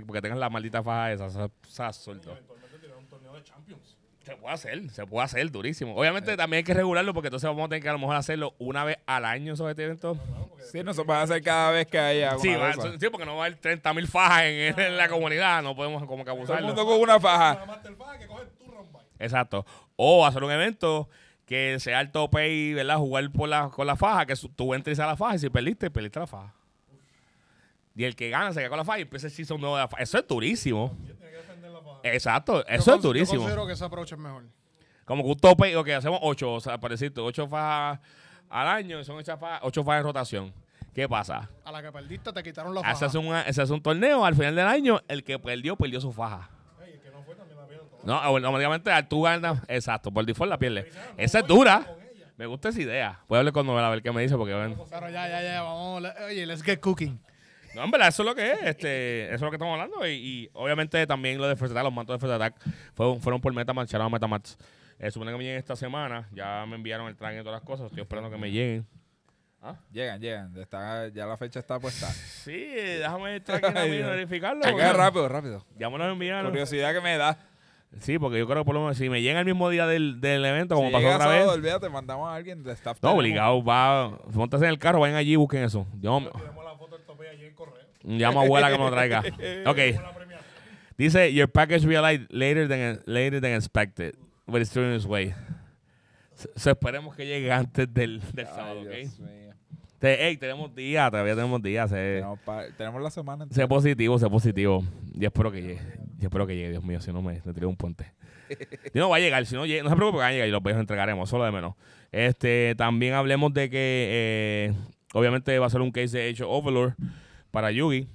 Porque tengas la maldita faja esa, eso, eso es suelto. Eventualmente tirar un torneo de Champions. Se puede hacer, se puede hacer durísimo. Obviamente también hay que regularlo porque entonces vamos a tener que a lo mejor hacerlo una vez al año sobre este evento. Sí, no se puede hacer cada vez que haya Sí, va- porque no va a haber 30 mil fajas en, en la comunidad, no podemos como que Todo el abusarlo. mundo con una faja. Exacto. O hacer un evento que sea el tope y, ¿verdad? Jugar por la, con la faja, que tú entres a la faja y si perdiste, perdiste la faja. Y el que gana se queda con la faja y empieza el season nuevo de la faja. Eso es durísimo. Que. Exacto, Yo eso es durísimo. Yo considero que ese approach es mejor. Como que un tope, ok, hacemos ocho, o sea, para decirte, ocho fajas al año, son ocho fajas, ocho fajas de rotación. ¿Qué pasa? A la que perdiste te quitaron la Se faja. hace, un, se hace un torneo, al final del año, el que perdió, perdió su faja. Ey, el que no fue también la vieron toda. No, automáticamente tú ganas, exacto, por default la pierde. Esa es dura. Me gusta esa idea. Voy a hablar con Noel a ver qué me dice, porque ven. Pero ya, ya, ya, vamos. Oye, let's get cooking. No, en verdad, eso es lo que es. Este, eso es lo que estamos hablando. Y, y obviamente también lo de First Attack, los mantos de First Attack fueron, fueron por Metamax, shout out a Metamax. Eh, supone que me lleguen esta semana. Ya me enviaron el traje y todas las cosas. Estoy esperando que me lleguen. Llegan, llegan. Está, ya la fecha está puesta. Sí, déjame estar aquí también verificarlo. Rápido, rápido. Ya me lo enviaron. Curiosidad que me da. Sí, porque yo creo que por lo menos si me llega el mismo día del, del evento, como si pasó llega otra sábado, vez. olvídate, mandamos a alguien de staff. No, obligado, va. Montas en el carro, vayan allí y busquen eso. Yo me- Tenemos la foto del tope allí en correo. llamo a abuela que me lo traiga. Ok. Dice, your package realized later than, later than expected, but it's still in its way. So, so esperemos que llegue antes del, del Ay, sábado, ¿ok? Dios mío. Te- ey, tenemos días, todavía tenemos días. Sé, Tenemos, la semana entera. sé positivo, sé positivo. Y espero que llegue. Yo espero que llegue, Dios mío, si no me, me tiro un puente. Si no, va a llegar. Si no, llega, no se preocupe, va a llegar y los besos entregaremos, solo de menos. Este, también hablemos de que eh, obviamente va a ser un case de hecho Overlord para Yugi.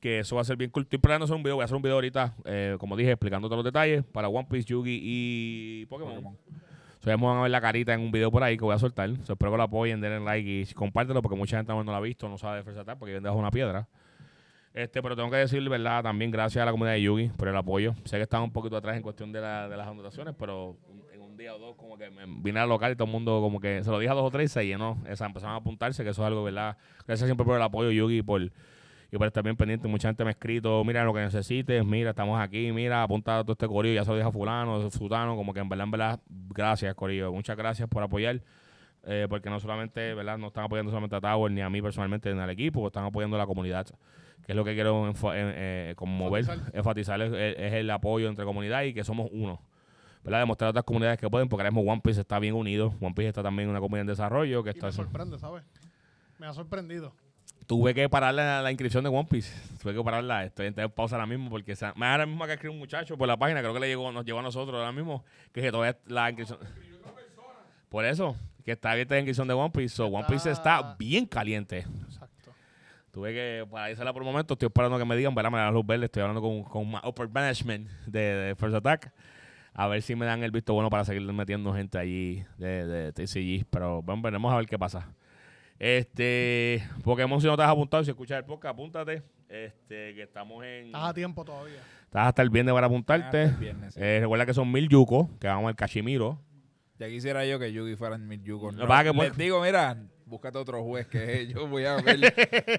Que eso va a ser bien cool. Estoy planeando hacer un video. Voy a hacer un video ahorita, eh, como dije, explicando todos los detalles para One Piece, Yugi y Pokémon. Pokémon. Ya me van a ver la carita en un video por ahí que voy a soltar. So, espero que lo apoyen, denle like y compártelo porque mucha gente no lo ha visto, no sabe de porque viene debajo de una piedra. Este, pero tengo que decir, verdad, también gracias a la comunidad de Yugi por el apoyo. Sé que estaba un poquito atrás en cuestión de, la- de las anotaciones, pero en un día o dos como que me vine al local y todo el mundo como que se lo dije a dos o tres y se llenó. Esa, empezaron a apuntarse, que eso es algo, ¿verdad? Gracias siempre por el apoyo, Yugi, por, estar bien pendiente. Mucha gente me ha escrito, mira lo que necesites, mira, estamos aquí, mira, apunta todo este corillo, ya se lo dije a fulano, fulano, como que en verdad, en verdad, gracias, corillo. Muchas gracias por apoyar. eh, porque no solamente, ¿verdad? No están apoyando solamente a Tower ni a mí personalmente ni al equipo, están apoyando a la comunidad, que es lo que quiero enfo- en- eh, como mover, Enfatizar. enfatizar es, es el apoyo entre comunidad y que somos uno. ¿verdad? Demostrar a otras comunidades que pueden, porque ahora mismo One Piece está bien unido. One Piece está también en una comunidad en desarrollo que Y está me sorprende, ¿sabes? Me ha sorprendido. Tuve que parar la, la inscripción de One Piece. Tuve que pararla. Estoy en pausa ahora mismo porque se- ahora mismo que escribe un muchacho por la página, creo que le llegó, nos llegó a nosotros ahora mismo, que, todavía la inscripción. Por eso, que está abierta la inscripción de One Piece. So, One Piece Está- bien caliente. Exacto. Tuve que paralizarla por un momento. Estoy esperando que me digan, ¿verdad? Me dan la luz verde. Estoy hablando con, con upper management de, de First Attack. A ver si me dan el visto bueno para seguir metiendo gente allí de, de TCG. Pero bueno, veremos a ver qué pasa. Este, Pokémon, si no te has apuntado, si escuchas el podcast, apúntate. Este, que estamos en. Estás a tiempo todavía. Estás hasta el viernes para apuntarte. Hasta el viernes, sí. Eh, recuerda que son mil yucos, que vamos al Cachimiro. Ya quisiera yo que Yugi fuera en mil. Lo que pasa es que, les pues- digo, mira, búscate otro juez que yo voy a ver.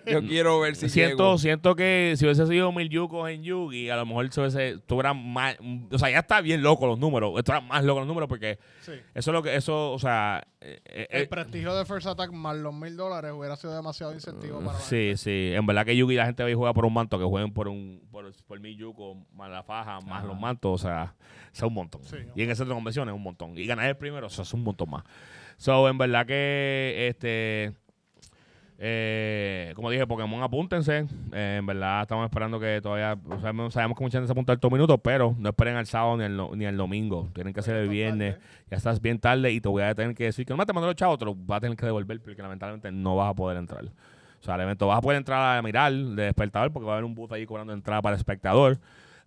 yo quiero ver si siento, llego. siento que si hubiese sido mil yucos en Yugi, a lo mejor se hubiese, estuviera más. O sea, ya está bien loco los números. Estuvieran más locos los números porque Sí. eso es lo que. Eso, o sea. eh, eh, El eh, prestigio de First Attack más los mil dólares hubiera sido demasiado incentivo para la Sí, sí. En verdad que Yugi la gente ve y juega por un manto, que jueguen por un por, por mil yucos, más la faja, más Ajá. los mantos, o sea, eso es un montón. Sí, y en el centro de convenciones es un montón. Y ganar el primero, eso es un montón más. So, en verdad que, este, eh, como dije, Pokémon, apúntense. Eh, en verdad estamos esperando que todavía, o sea, sabemos que mucha gente se apunta estos minutos, pero no esperen al sábado ni al, ni al domingo. Tienen que ser el Está viernes. tarde. Ya estás bien tarde y te voy a tener que decir que no me te mandó los chavos, te los vas a tener que devolver porque lamentablemente no vas a poder entrar. O sea, al evento vas a poder entrar a mirar de espectador porque va a haber un booth ahí cobrando entrada para el espectador,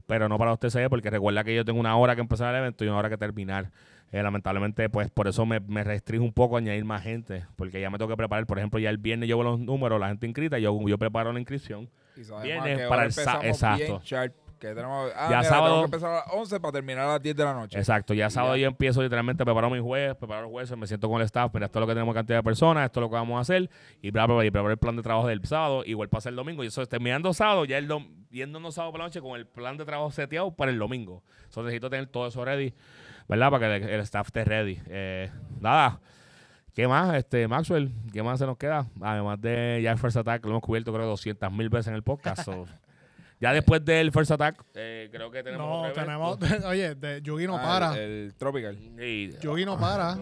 pero no para los TCE porque recuerda que yo tengo una hora que empezar el evento y una hora que terminar. Eh, lamentablemente, pues por eso me, me restringo un poco a añadir más gente, porque ya me tengo que preparar. Por ejemplo, ya el viernes yo veo los números, la gente inscrita, yo, yo preparo la inscripción. Y qué para el exacto. que tenemos, ah, Ya mira, sábado- que empezar a las 11 para terminar a las 10 de la noche. Exacto, ya sábado ya. yo empiezo literalmente, preparo mi jueves, preparo los jueces, me siento con el staff, mira, esto es lo que tenemos cantidad de personas, esto es lo que vamos a hacer, y bla, bla, bla, y preparo el plan de trabajo del sábado, igual pasa el domingo, y eso es terminando sábado, ya el dom yéndonos sábado por la noche con el plan de trabajo seteado para el domingo. Entonces necesito tener todo eso ready, ¿verdad? Para que el, el staff esté ready. Eh, nada. ¿Qué más, este Maxwell? ¿Qué más se nos queda? Además de ya el First Attack, lo hemos cubierto creo 200 mil veces en el podcast. so, ya después del First Attack, eh, creo que tenemos No, otro tenemos. Oye, de, Yugi no Ah, para. El, el Tropical. Y- Yugi no para. El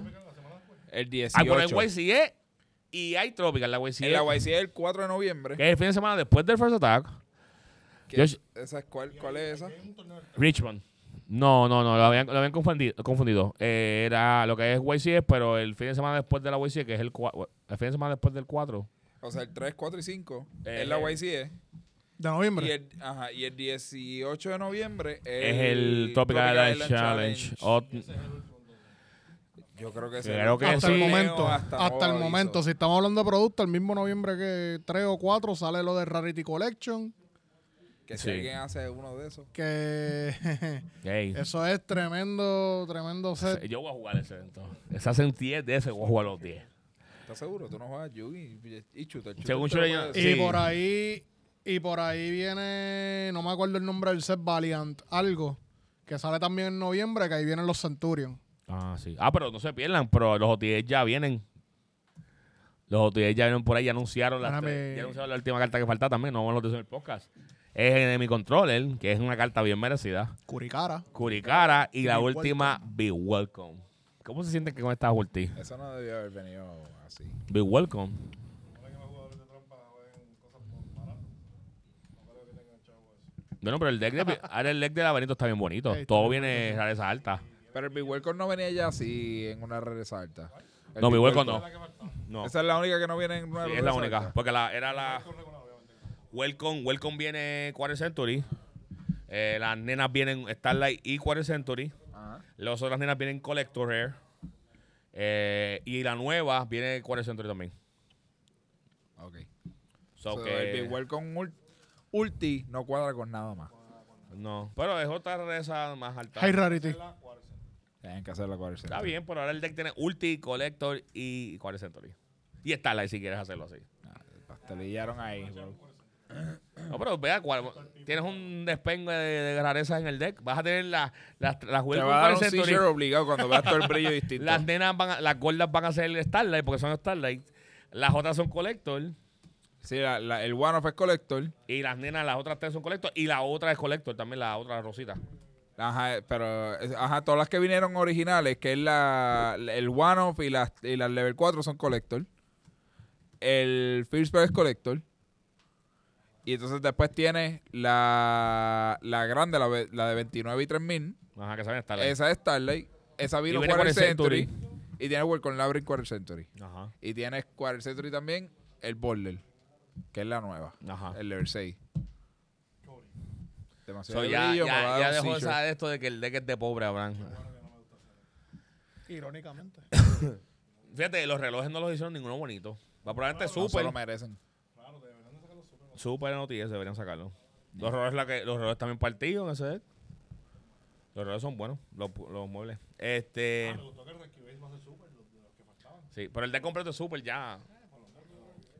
Ah, por el 18. YCE y hay Tropical, la YCE. La YC es el 4 de noviembre. Que es el fin de semana después del First Attack. ¿Qué- Yo- esa es cuál, ¿Cuál es esa? Richmond. No, no, no, lo habían, lo habían confundido. confundido. Eh, era lo que es YCE, pero el fin de semana después de la YCE, que es el, cua- el fin de semana después del 4. O sea, el 3, 4 y 5 Eh, es la YCE. De Y noviembre. el, ajá, y el 18 de noviembre Es el Tropical Island Island Challenge. Ot- Yo creo que, Creo que hasta sí. el momento. hasta Hasta, el momento. Si estamos hablando de producto, el mismo noviembre que 3 o 4 sale lo de Rarity Collection. Que si Sí. alguien hace uno de esos. Que Ey. eso es tremendo, tremendo set. Yo voy a jugar ese evento. Esa sentía de ese, voy a jugar los 10. ¿Estás seguro? Tú no juegas Yugi y. Shooter Según puedes- Y Sí. por ahí, y por ahí viene, no me acuerdo el nombre del set, Valiant, algo, que sale también en noviembre, que ahí vienen los Centurion. Ah, sí. Ah, pero no se pierdan, pero los OTS ya vienen. Los OTS ya vienen por ahí, ya anunciaron, tres- ya anunciaron la última carta que falta también, no vamos a lo en el podcast. Es Enemy Controller, que es una carta bien merecida. Curicara. Curicara y la Be última, Be Welcome. ¿Cómo se sienten con esta ulti? Eso no debió haber venido así. Be Welcome. Bueno, pero el deck de, ahora el deck de laberinto está bien bonito. Todo viene rareza alta. Pero el Big Welcome no venía ya así en una rareza alta. El No, Big Be Welcome no. No. Esa es la única que no viene en una Sí, es la única. alta. Porque la, era la. Welcome, Welcome viene Quarter Century. Eh, las nenas vienen Starlight y Quarter Century. Ajá. Las otras nenas vienen Collector Rare. Eh, y la nueva viene Quarter Century también. Ok. So So, que- el Big Welcome ul- Ulti no cuadra con nada más. no, pero es otra rareza más alta. High Rarity. Tienen que hacer la cuadra. Está bien, pero ahora el deck tiene Ulti, Collector y Quarter Century. Y Starlight si quieres hacerlo así. Pastelillaron ahí, bro. No, pero vea, cual- tienes un despengue de, de rarezas en el deck. Vas a tener las las las Te va a dar un Core Century. seizure obligado cuando veas todo el brillo distinto. Las nenas van a- las gordas van a ser Starlight porque son Starlight. Las otras son Collector. Sí, la- la- el One of es Collector. Y las nenas, las otras tres son Collector. Y la otra es Collector también, la otra Rosita. Ajá, pero ajá, todas las que vinieron originales, que es la, el One of y las, y las Level 4 son Collector. El First es Collector. Y entonces después tienes la, la grande, la, de 29 y 3000. Ajá, que saben Starlight. Esa es Starlight. Esa vino Quarter Quarter Century. Century. Y tiene World con Labyrinth Quarter Century. Ajá. Y tienes Quarter Century también, el Border, que es la nueva. Ajá. El Level 6. Demasiado So, ya brillo, ya, ya dejó esa- esto de que el deck es de pobre, Abraham. Irónicamente. Fíjate, los relojes no los hicieron ninguno bonito. Va probablemente No se super. lo merecen. Super NOTS deberían sacarlo. Los relojes, la que, los relojes también partidos en ese deck. Los relojes son buenos, los, los muebles. Este. Me gustó que el Rescue Base va a ser super, los, de los que faltaban. Sí, pero el deck completo es super ya.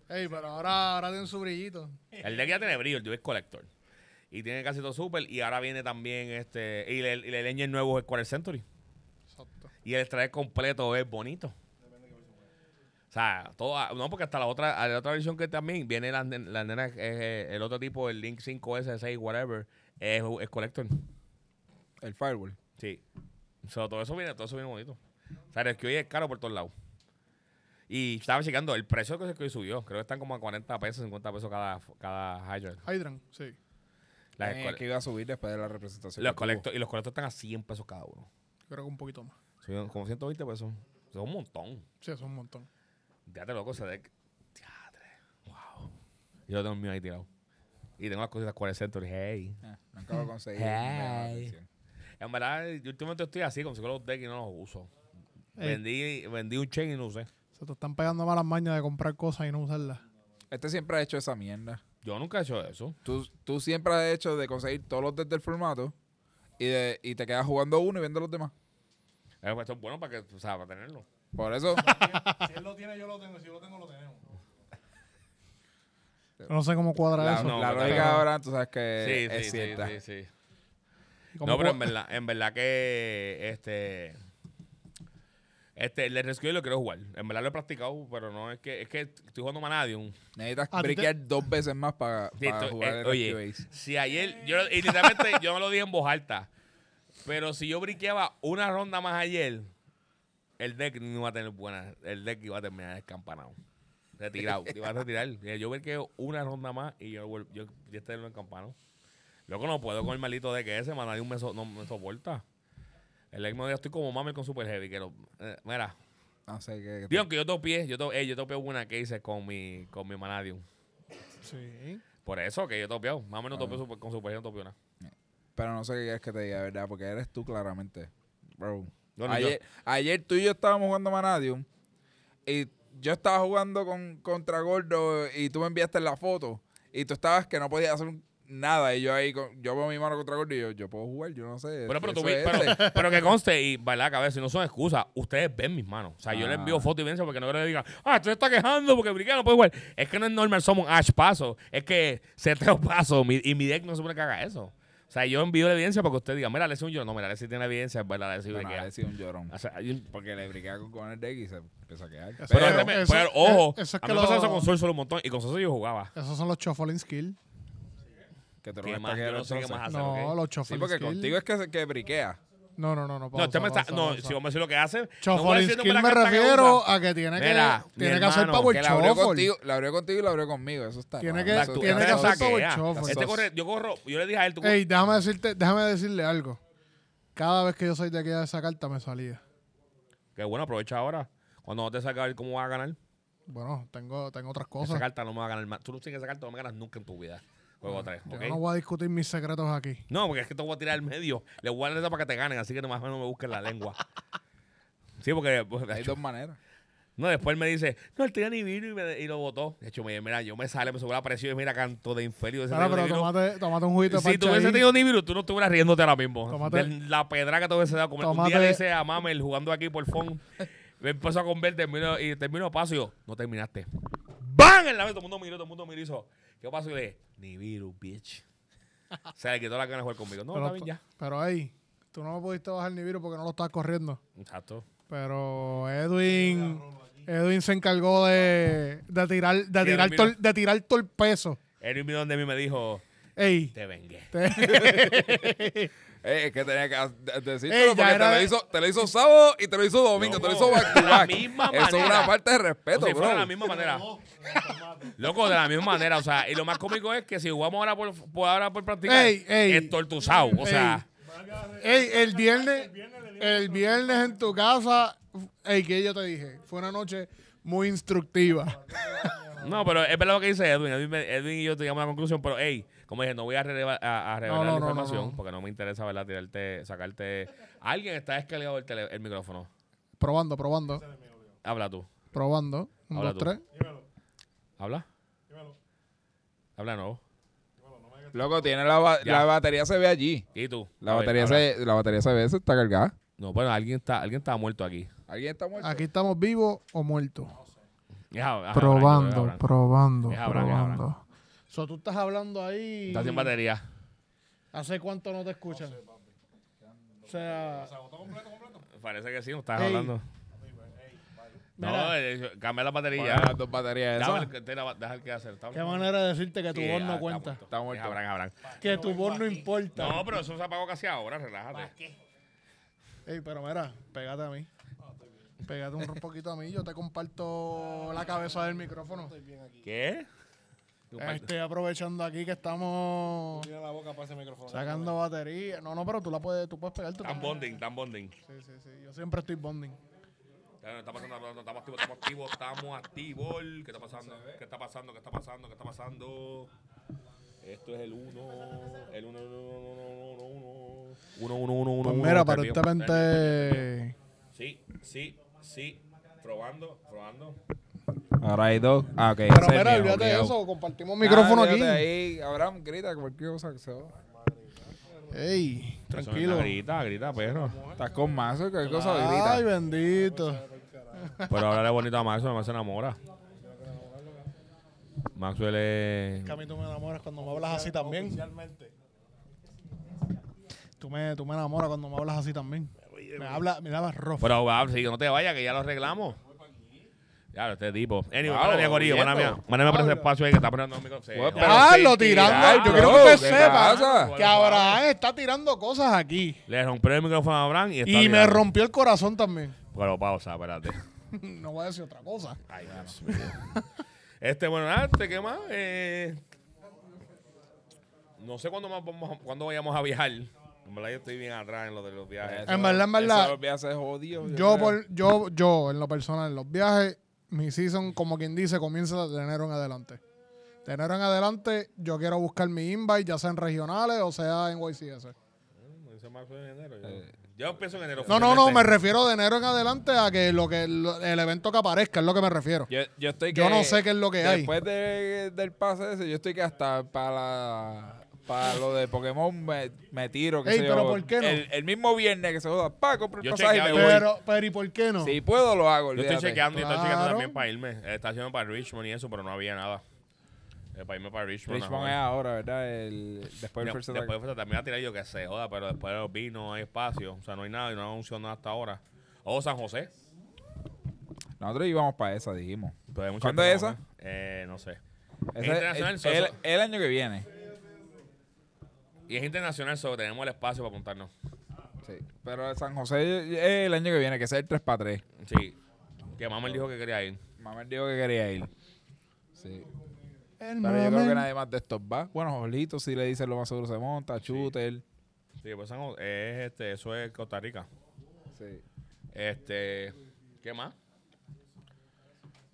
Ey, pero ahora, ahora tiene su brillito. El deck ya tiene brillo, el deck es collector. Y tiene casi todo super. Y ahora viene también este. Y el, y el engine nuevo es Quarter Century. Exacto. Y el traje completo es bonito. O sea, todo, no, porque hasta la otra, la otra versión que también viene la, nen- la nena, es, eh, el otro tipo, el Link 5S, 6, whatever, es, es collector. El Firewall. Sí. So, todo eso viene, todo eso viene bonito. O sea, el que hoy es caro por todos lados. Y estaba checando, el precio que se subió, creo que están como a 40 pesos, 50 pesos cada, cada Hydra. Hydran, sí. Las Eh, que iba a subir después de la representación. los colectos, y los colectos están a 100 pesos cada uno. Creo que un poquito más. Subieron como 120 pesos. Eso es un montón. Sí, eso es un montón. Déjate loco ese deck. Diadre. Wow. Yo lo tengo el mío ahí tirado. Y tengo las cositas Quarter Century. Hey. Eh, no acabo de conseguir. Hey. En verdad, yo últimamente estoy así, consigo los decks y no los uso. Ey. Vendí, vendí un chain y no usé. Se te están pegando malas mañas de comprar cosas y no usarlas. Este siempre ha hecho esa mierda. Yo nunca he hecho eso. Tú, tú siempre has hecho de conseguir todos los desde el formato y, de, y te quedas jugando uno y viendo los demás. Eh, pues Esto es bueno para que, o sea, para tenerlo. Por eso, Si él lo tiene, yo lo tengo. Si yo lo tengo, lo tenemos. No sé cómo cuadra la, eso. no, la pero- lógica ahora tú sabes que sí, es sí, cierta. sí, sí, sí. ¿Y cómo No, pero en verdad, en verdad que este. Este, el de Rescue lo quiero jugar. En verdad lo he practicado, pero no es que, es que estoy jugando Manadium. Necesitas Ah, te- briquear dos veces más para Sí, jugar eh, el oye, Base. si ayer, yo, y literalmente yo me lo dije en voz alta, pero si yo briqueaba una ronda más ayer, el deck no iba a tener buena, el deck iba a terminar escampanado, retirado, iba a retirar. Yo briqueo una ronda más y yo, vuel- yo, yo estoy en el campano. Luego no puedo con el maldito deck ese, Manadium me, so- no me soporta. El deck me estoy como mame con Super Heavy, que lo, eh, mira, No sé qué. digo que yo topié, yo, to, eh, yo topié una que hice con mi, con mi Manadium. Sí. Por eso que yo topeo, más o menos Ah. topeo super- con Super Heavy, no topeo nada. Pero no sé qué quieres que te diga, ¿verdad? Porque eres tú claramente. Bro. Bueno, ayer, ayer tú y yo estábamos jugando Manadium y yo estaba jugando con, contra Gordo y tú me enviaste la foto y tú estabas que no podías hacer un- nada y yo ahí, con- yo veo mi mano contra Gordo y yo, yo puedo jugar, yo no sé. Pero, pero, tú es pero, este. pero que conste, y ¿verdad? Que a ver, si no son excusas, ustedes ven mis manos. O sea, yo les envío Ah. fotos y evidencia porque no quiero que digan, ah, tú te estás quejando porque Briquea no puede jugar. Es que no es normal, somos Ash Paso. Es que seteo paso mi- y mi deck no se supone que haga eso. O sea, yo envío la evidencia para que usted diga, mira, le un yo. No, mira, le tiene evidencia, es verdad, ha sido un llorón. O sea, yo- Porque le briquea con, con el deck y se empezó a quedar. Pero, Pero eso- pero, ojo, eso es a que mí me lo- eso con Sol solo un montón y con Soso yo jugaba. Esos son los shuffling skill. que te ¿Qué lo más? Yo no sé qué más hacer, No, los Sí, shuffling porque skill. contigo es que, se- que briquea. No, no, no, no. No, pausa, está, pausa, no, si vamos a decir lo que hace, no voy a Shuffling decir skill la me refiero a que tiene que, Mira, tiene que hacer power Que la abrió contigo, la abrió contigo y la abrió conmigo. Eso está Tiene que- Eso- tiene eso que está hacer power shuffle. Este corre, yo corro, yo le dije a él, tú Ey, déjame decirte, déjame decirle algo. Cada vez que yo soy de aquella de esa carta me salía. Que bueno, aprovecha ahora. Cuando no te saca a ver cómo vas a ganar. Bueno, tengo, tengo otras Esa cosas. carta no me va a ganar más. Tú no tienes esa carta, no me ganas nunca en tu vida. Juego 3, Yo ¿ok? no voy a discutir mis secretos aquí. No, porque es que te voy a tirar al medio. Le voy a dar para que te ganen, así que más o menos me busquen la lengua. Sí, porque. pues, Hay hecho, dos maneras. no, después él me dice, no, él tenía ni vino y, me- y lo botó. De hecho, me, mira, yo me sale, me sube la presión y mira, canto de Ahora, tenía pero ni vino. tómate, tómate un juguito de Si tú hubiese tenido Nibiru, tú no estuvieras riéndote ahora mismo. Tómate- De la pedra que te hubiese dado. Como un Tómate- día le hice a Mamel jugando aquí por phone. me empezó a convertir termino, y termino paso y yo, no terminaste. ¡Bam! En la vez, todo el mundo miró, todo el mundo miró y hizo, ¿Qué pasó? Y le dije, Nibiru, bitch. Se le quitó la gana de jugar conmigo. No, pero, está bien ya. pero ahí, tú no me pudiste bajar ni virus porque no lo estabas corriendo. Exacto. Pero Edwin, Edwin se encargó de, de tirar, de Sí, tirar, mira. todo el- de tirar todo el peso. Él vino donde mí me dijo, Ey, te vengué. Eh, es que tenía que ha- de- decírtelo Ey, porque te lo, hizo, te lo hizo sábado y te lo hizo domingo. te lo hizo back to de la back. misma Eso es manera. una parte de respeto, o sea, bro. de la misma manera. Loco, de la misma manera. O sea, y lo más cómico es que si jugamos ahora por, por, ahora por practicar, Ey, ey. es tortuzado. O sea, ey, el viernes, el viernes en tu casa, ey, que yo te dije, fue una noche muy instructiva. no, pero es verdad lo que dice Edwin. Edwin, y yo teníamos una conclusión, pero hey, como dije, no voy a, releva- a, a revelar no, la no, no, información no. porque no me interesa, ¿verdad? Tirarte, sacarte. Alguien está descargado el, tele- el micrófono. Probando, probando, Habla tú. probando. Un, Habla dos, tú. tres. Dímelo, Habla. dímelo, Habla no. Loco, tiene la, ba- Ya. la batería se ve allí. ¿Y tú? La A ver, batería, habla. se, la batería se ve, se está cargada. No, bueno, alguien está, alguien está muerto aquí. ¿Alguien está muerto? Aquí estamos vivos o muertos. Es Probando, probando, probando. So, tú estás hablando ahí. Está sin batería. ¿Hace cuánto no te escuchan? O sea, ¿Se agotó completo, completo? Parece que sí, no estás Ey. hablando. No, eh, cambia la batería. las dos baterías Déjame esas. ver qué- te la- deja el que hacer. Qué manera de decirte que tu Sí, voz ah, no está cuenta. muerto. Está muerto. Abraham, Abraham. Que tu voz no importa. No, pero eso se apagó casi ahora, relájate. Ey, pero mira, pégate a mí. Pégate un poquito a mí. Yo te comparto la cabeza del micrófono. ¿Qué? Estoy aprovechando aquí que estamos Tiene la boca para ese micrófono. sacando batería. No, no, pero tú la puedes, tú puedes pegarte. Tan bonding, tan bonding. Sí, sí, sí. Yo siempre estoy bonding. Ya, Está pasando, estamos activos, estamos activos, estamos activos. ¿Qué está pasando? ¿Qué está pasando? ¿Qué está pasando? ¿Qué está pasando? Esto es el 1, el 1, 1, 1, 1, 1, 1, 1, 1, Pues mira, aparentemente. Sí, sí, sí. Probando, probando. Ahora hay dos. Ah, ok. Pero ese es mira, mío, olvídate de eso. Compartimos micrófono Ah, aquí. olvídate Ahí, Abraham, grita cualquier cosa que se va. Ey, tranquilo. Grita, grita, perro. Estás con mazo, cualquier cosa grita. Ay, bendito. Pero hablarle bonito a Maxwell, Maxwell se enamora. Maxwell es. Que a mí tú me enamoras cuando me hablas así también. Tú me, tú me enamoras cuando me hablas así también. Me habla, me dabas rojo. Pero ah, si no te vayas, que ya lo arreglamos. Ya, este tipo. Anyway, Wow, mía, Corillo, mía. Mala mía por ese espacio ahí que está poniendo el micrófono. Pues, pero. Ah, sin lo tirando. Yo quiero bro, que ¿qué usted sepa pasa? que Abraham está tirando cosas aquí. Le rompió el micrófono a Abraham y está Y me tirando. rompió el corazón también. Pero pausa, espérate. no voy a decir otra cosa. Ay, Dios mío. Este, bueno, nada, este, ¿qué más? Eh, no sé cuándo más vamos, a- cuándo vayamos a viajar. En verdad yo estoy bien atrás en lo de los viajes. En verdad, en verdad, Eso ya se jodió. Yo, creo. por, yo, yo, en lo personal, en los viajes, mi season, como quien dice, comienza de enero en adelante. De enero en adelante, yo quiero buscar mi invite, ya sea en regionales o sea en YCS. Marzo de enero. Yo, yo empiezo en enero. No, no, no, me refiero de enero en adelante a que lo que lo- el evento que aparezca es lo que me refiero. Yo, yo estoy Yo que- no sé qué es lo que hay. Después de- del pase ese, yo estoy que hasta para la- para lo de Pokémon me, me tiro. Que Ey, sé pero yo, ¿por qué no? El, el mismo viernes que se joda, pa, compro el Yo pasaje y me voy. Pero, pero ¿y por qué no? Si puedo, lo hago. Yo estoy chequeando, yo estoy chequeando también para irme. Está haciendo para Richmond y eso, pero no había nada. Eh, para irme para Richmond. Richmond es ahora, ¿verdad? El, después del No, first después fue- también a tirar yo que se joda, pero después de los vi no hay espacio. O sea, no hay nada y no han anunciado nada hasta ahora. O San José. Nosotros íbamos para esa, dijimos. ¿Cuándo es esa? Eh, no sé. El, el- el año que viene. Y es internacional, solo tenemos el espacio para apuntarnos. Sí. Pero San José es el año que viene, que es el 3 para 3. Sí. Que Mamel dijo que quería ir. Mamá dijo que quería ir. Sí. El Pero yo creo que nadie más de estos va. Bueno, Jolito, si le dicen lo más seguro se monta. Shooter. Sí, pues San José- es este, eso es Costa Rica. Sí. Este, ¿qué más?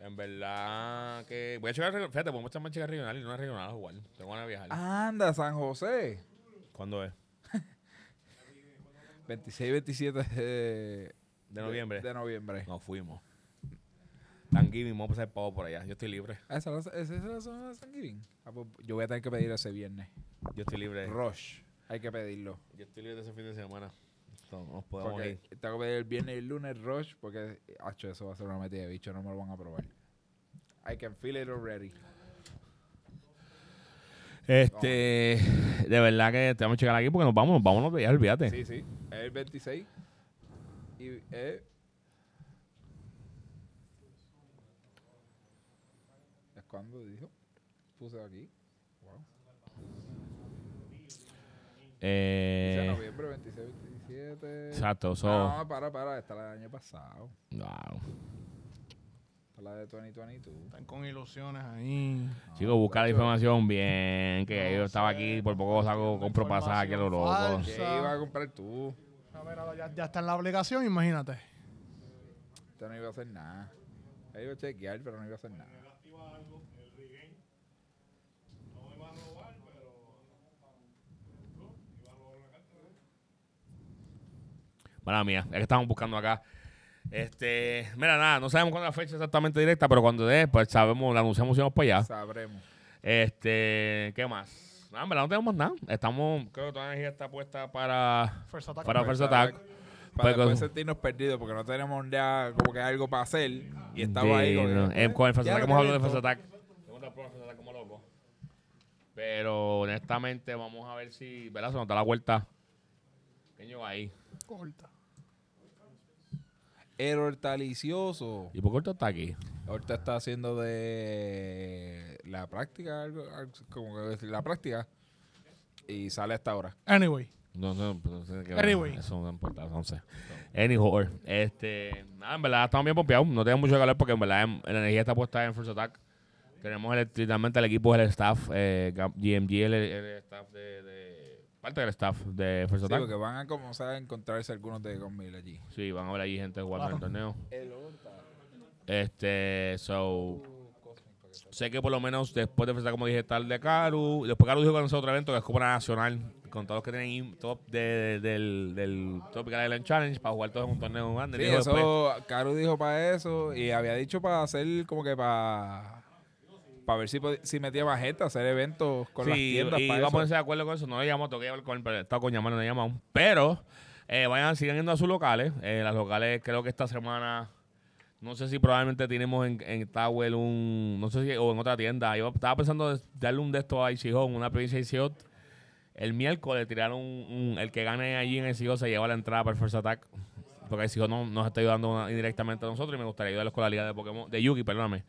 En verdad que voy a checar, fíjate, podemos echar más chicas regionales y no es regional a jugar. Tengo ganas de viajar. Anda, San José. ¿Cuándo es? 26, 27 de, De noviembre. De, noviembre. Nos fuimos. Thanksgiving, vamos a pasar pavo por allá. Yo estoy libre. ¿Esa es la- esa es la zona de Thanksgiving? Ah, pues yo voy a tener que pedir ese viernes. Yo estoy libre. Rush. Hay que pedirlo. Yo estoy libre ese fin de semana. Entonces, nos podemos Porque ir. tengo que pedir el viernes y el lunes Rush porque, hacho, eso va a ser una metida de bicho. No me lo van a probar. I can feel it already. Este, de verdad que tenemos que checar aquí porque nos vamos, nos vamos, ya olvídate. Sí, sí. Es el 26. Y es. ¿Es cuando dijo? Puse aquí. Wow. Dice Eh, noviembre 26, 27. exacto, so, No, para, para. Esta es la del año pasado. wow. La de 2022. Están con ilusiones ahí. Chicos, busca la información bien, que yo estaba aquí, por poco saco, compro pasaje aquí a lo loco. ¿Qué iba a comprar tú? A ver, ahora ya, ya está en la aplicación, imagínate. Esto no iba a hacer nada. Ahí iba a chequear, pero no iba a hacer nada. activa algo, el regain. No iba a robar, pero. Iba a robar una carta. Mala mía, es que estamos buscando acá. Este, mira, nada, no sabemos cuándo es la fecha exactamente directa, pero cuando dé, pues sabemos, la anunciamos y vamos para allá. Sabremos. Este, ¿qué más? No, en verdad no tenemos nada. Estamos, creo que toda la energía está puesta para, First attack. para First Attack. Para Pues, después con- sentirnos perdidos porque no tenemos ya como que algo para hacer. Y estamos ahí Sí, no, eh, con el First ya Attack lo hemos hablado de First Attack. Hemos hablado de First Attack como loco. Pero honestamente, vamos a ver si, ¿verdad? Se nos da la vuelta. Pequeño ahí. Corta. Error talicioso. ¿Y por qué tú estás aquí? Ahorita está haciendo de la práctica, algo, algo como que decir, la práctica. Y sale a esta hora. Anyway. No, no, no sé qué Anyway. Eso no importa, no sé. Anyhow, este, nada, en verdad estamos bien pompeados. No tenemos mucho hablar porque en verdad em- la energía está puesta en First Attack. Tenemos el, literalmente el equipo, el staff, eh, GMG, el, el staff de, de- parte del staff de First Sí, porque van a comenzar a encontrarse algunos de 2000 allí. Sí, van a ver allí gente jugando en el torneo. El otro. Este, so, sé que por lo menos después de Attack, como dije, el de Caru. Después Caru dijo que nosotros otro evento que es Copa Nacional, con todos los que tienen top de, del, del Tropical Island Challenge para jugar todos en un torneo grande. Sí, Dijo después- eso, Caru dijo para eso y había dicho para hacer como que para para ver si, si metía más gente, hacer eventos con las tiendas y para iba a ponerse de acuerdo con eso. No le que hablar con pero estaba con llamar, no le llamado. Pero eh, vayan, sigan yendo a sus locales. Eh, las locales, creo que esta semana, no sé si probablemente tenemos en, en Tower un, no sé si, o en otra tienda. Yo estaba pensando de darle un de estos a Isijón, una provincia de Isijón. El miércoles tiraron un, un- el que gane allí en el Isijón se lleva la entrada para el First Attack. Porque el Isijón no, nos está ayudando indirectamente a nosotros y me gustaría ayudarles con la liga de Pokémon, de Yugi, perdóname.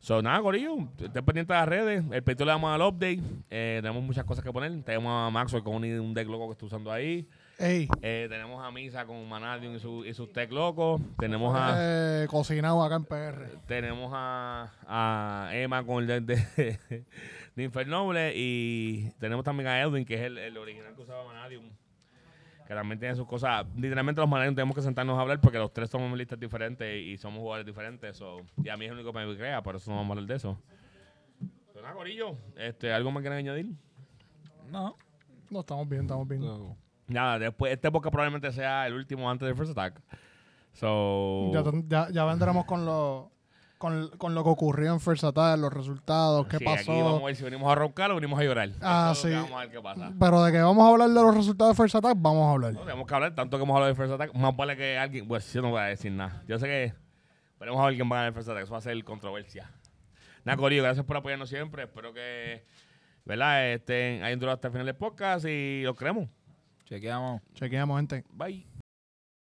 So, nada, Corillo, estén pendientes de las redes. El petito le damos al update. Eh, tenemos muchas cosas que poner. Tenemos a Maxwell con un, un deck loco que está usando ahí. Ey. Eh, tenemos a Misa con Manadium y, su, y sus tech locos. Tenemos a, Eh, cocinado acá en PR. tenemos a, a Emma con el deck de, de Infernoble. Y tenemos también a Edwin, que es el, el original que usaba Manadium. Que también tiene sus cosas. Literalmente los Manadium tenemos que sentarnos a hablar porque los tres somos listas diferentes y somos jugadores diferentes. So, y a mí es el único que me crea, por eso no vamos a hablar de eso. Pero nada, Corillo, este, ¿algo más quieren añadir? No. No, estamos bien, estamos bien. Nada, después, este podcast probablemente sea el último antes del First Attack. So, Ya, ya, ya vendremos con lo, con, con lo que ocurrió en First Attack, los resultados, qué sí, Aquí vamos pasó. a ver si venimos a roncar o venimos a llorar. Ah, sí. Vamos a ver qué pasa. Pero de que vamos a hablar de los resultados de First Attack, vamos a hablar. No, tenemos que hablar, tanto que hemos hablado de First Attack, más vale que alguien, pues yo no voy a decir nada. Yo sé que veremos a ver quién va a ganar el First Attack, eso va a ser controversia. Nada, Corillo, gracias por apoyarnos siempre, espero que, ¿verdad? Estén ahí duro hasta el final del podcast y los queremos. Chequeamos. Chequeamos, gente. Bye.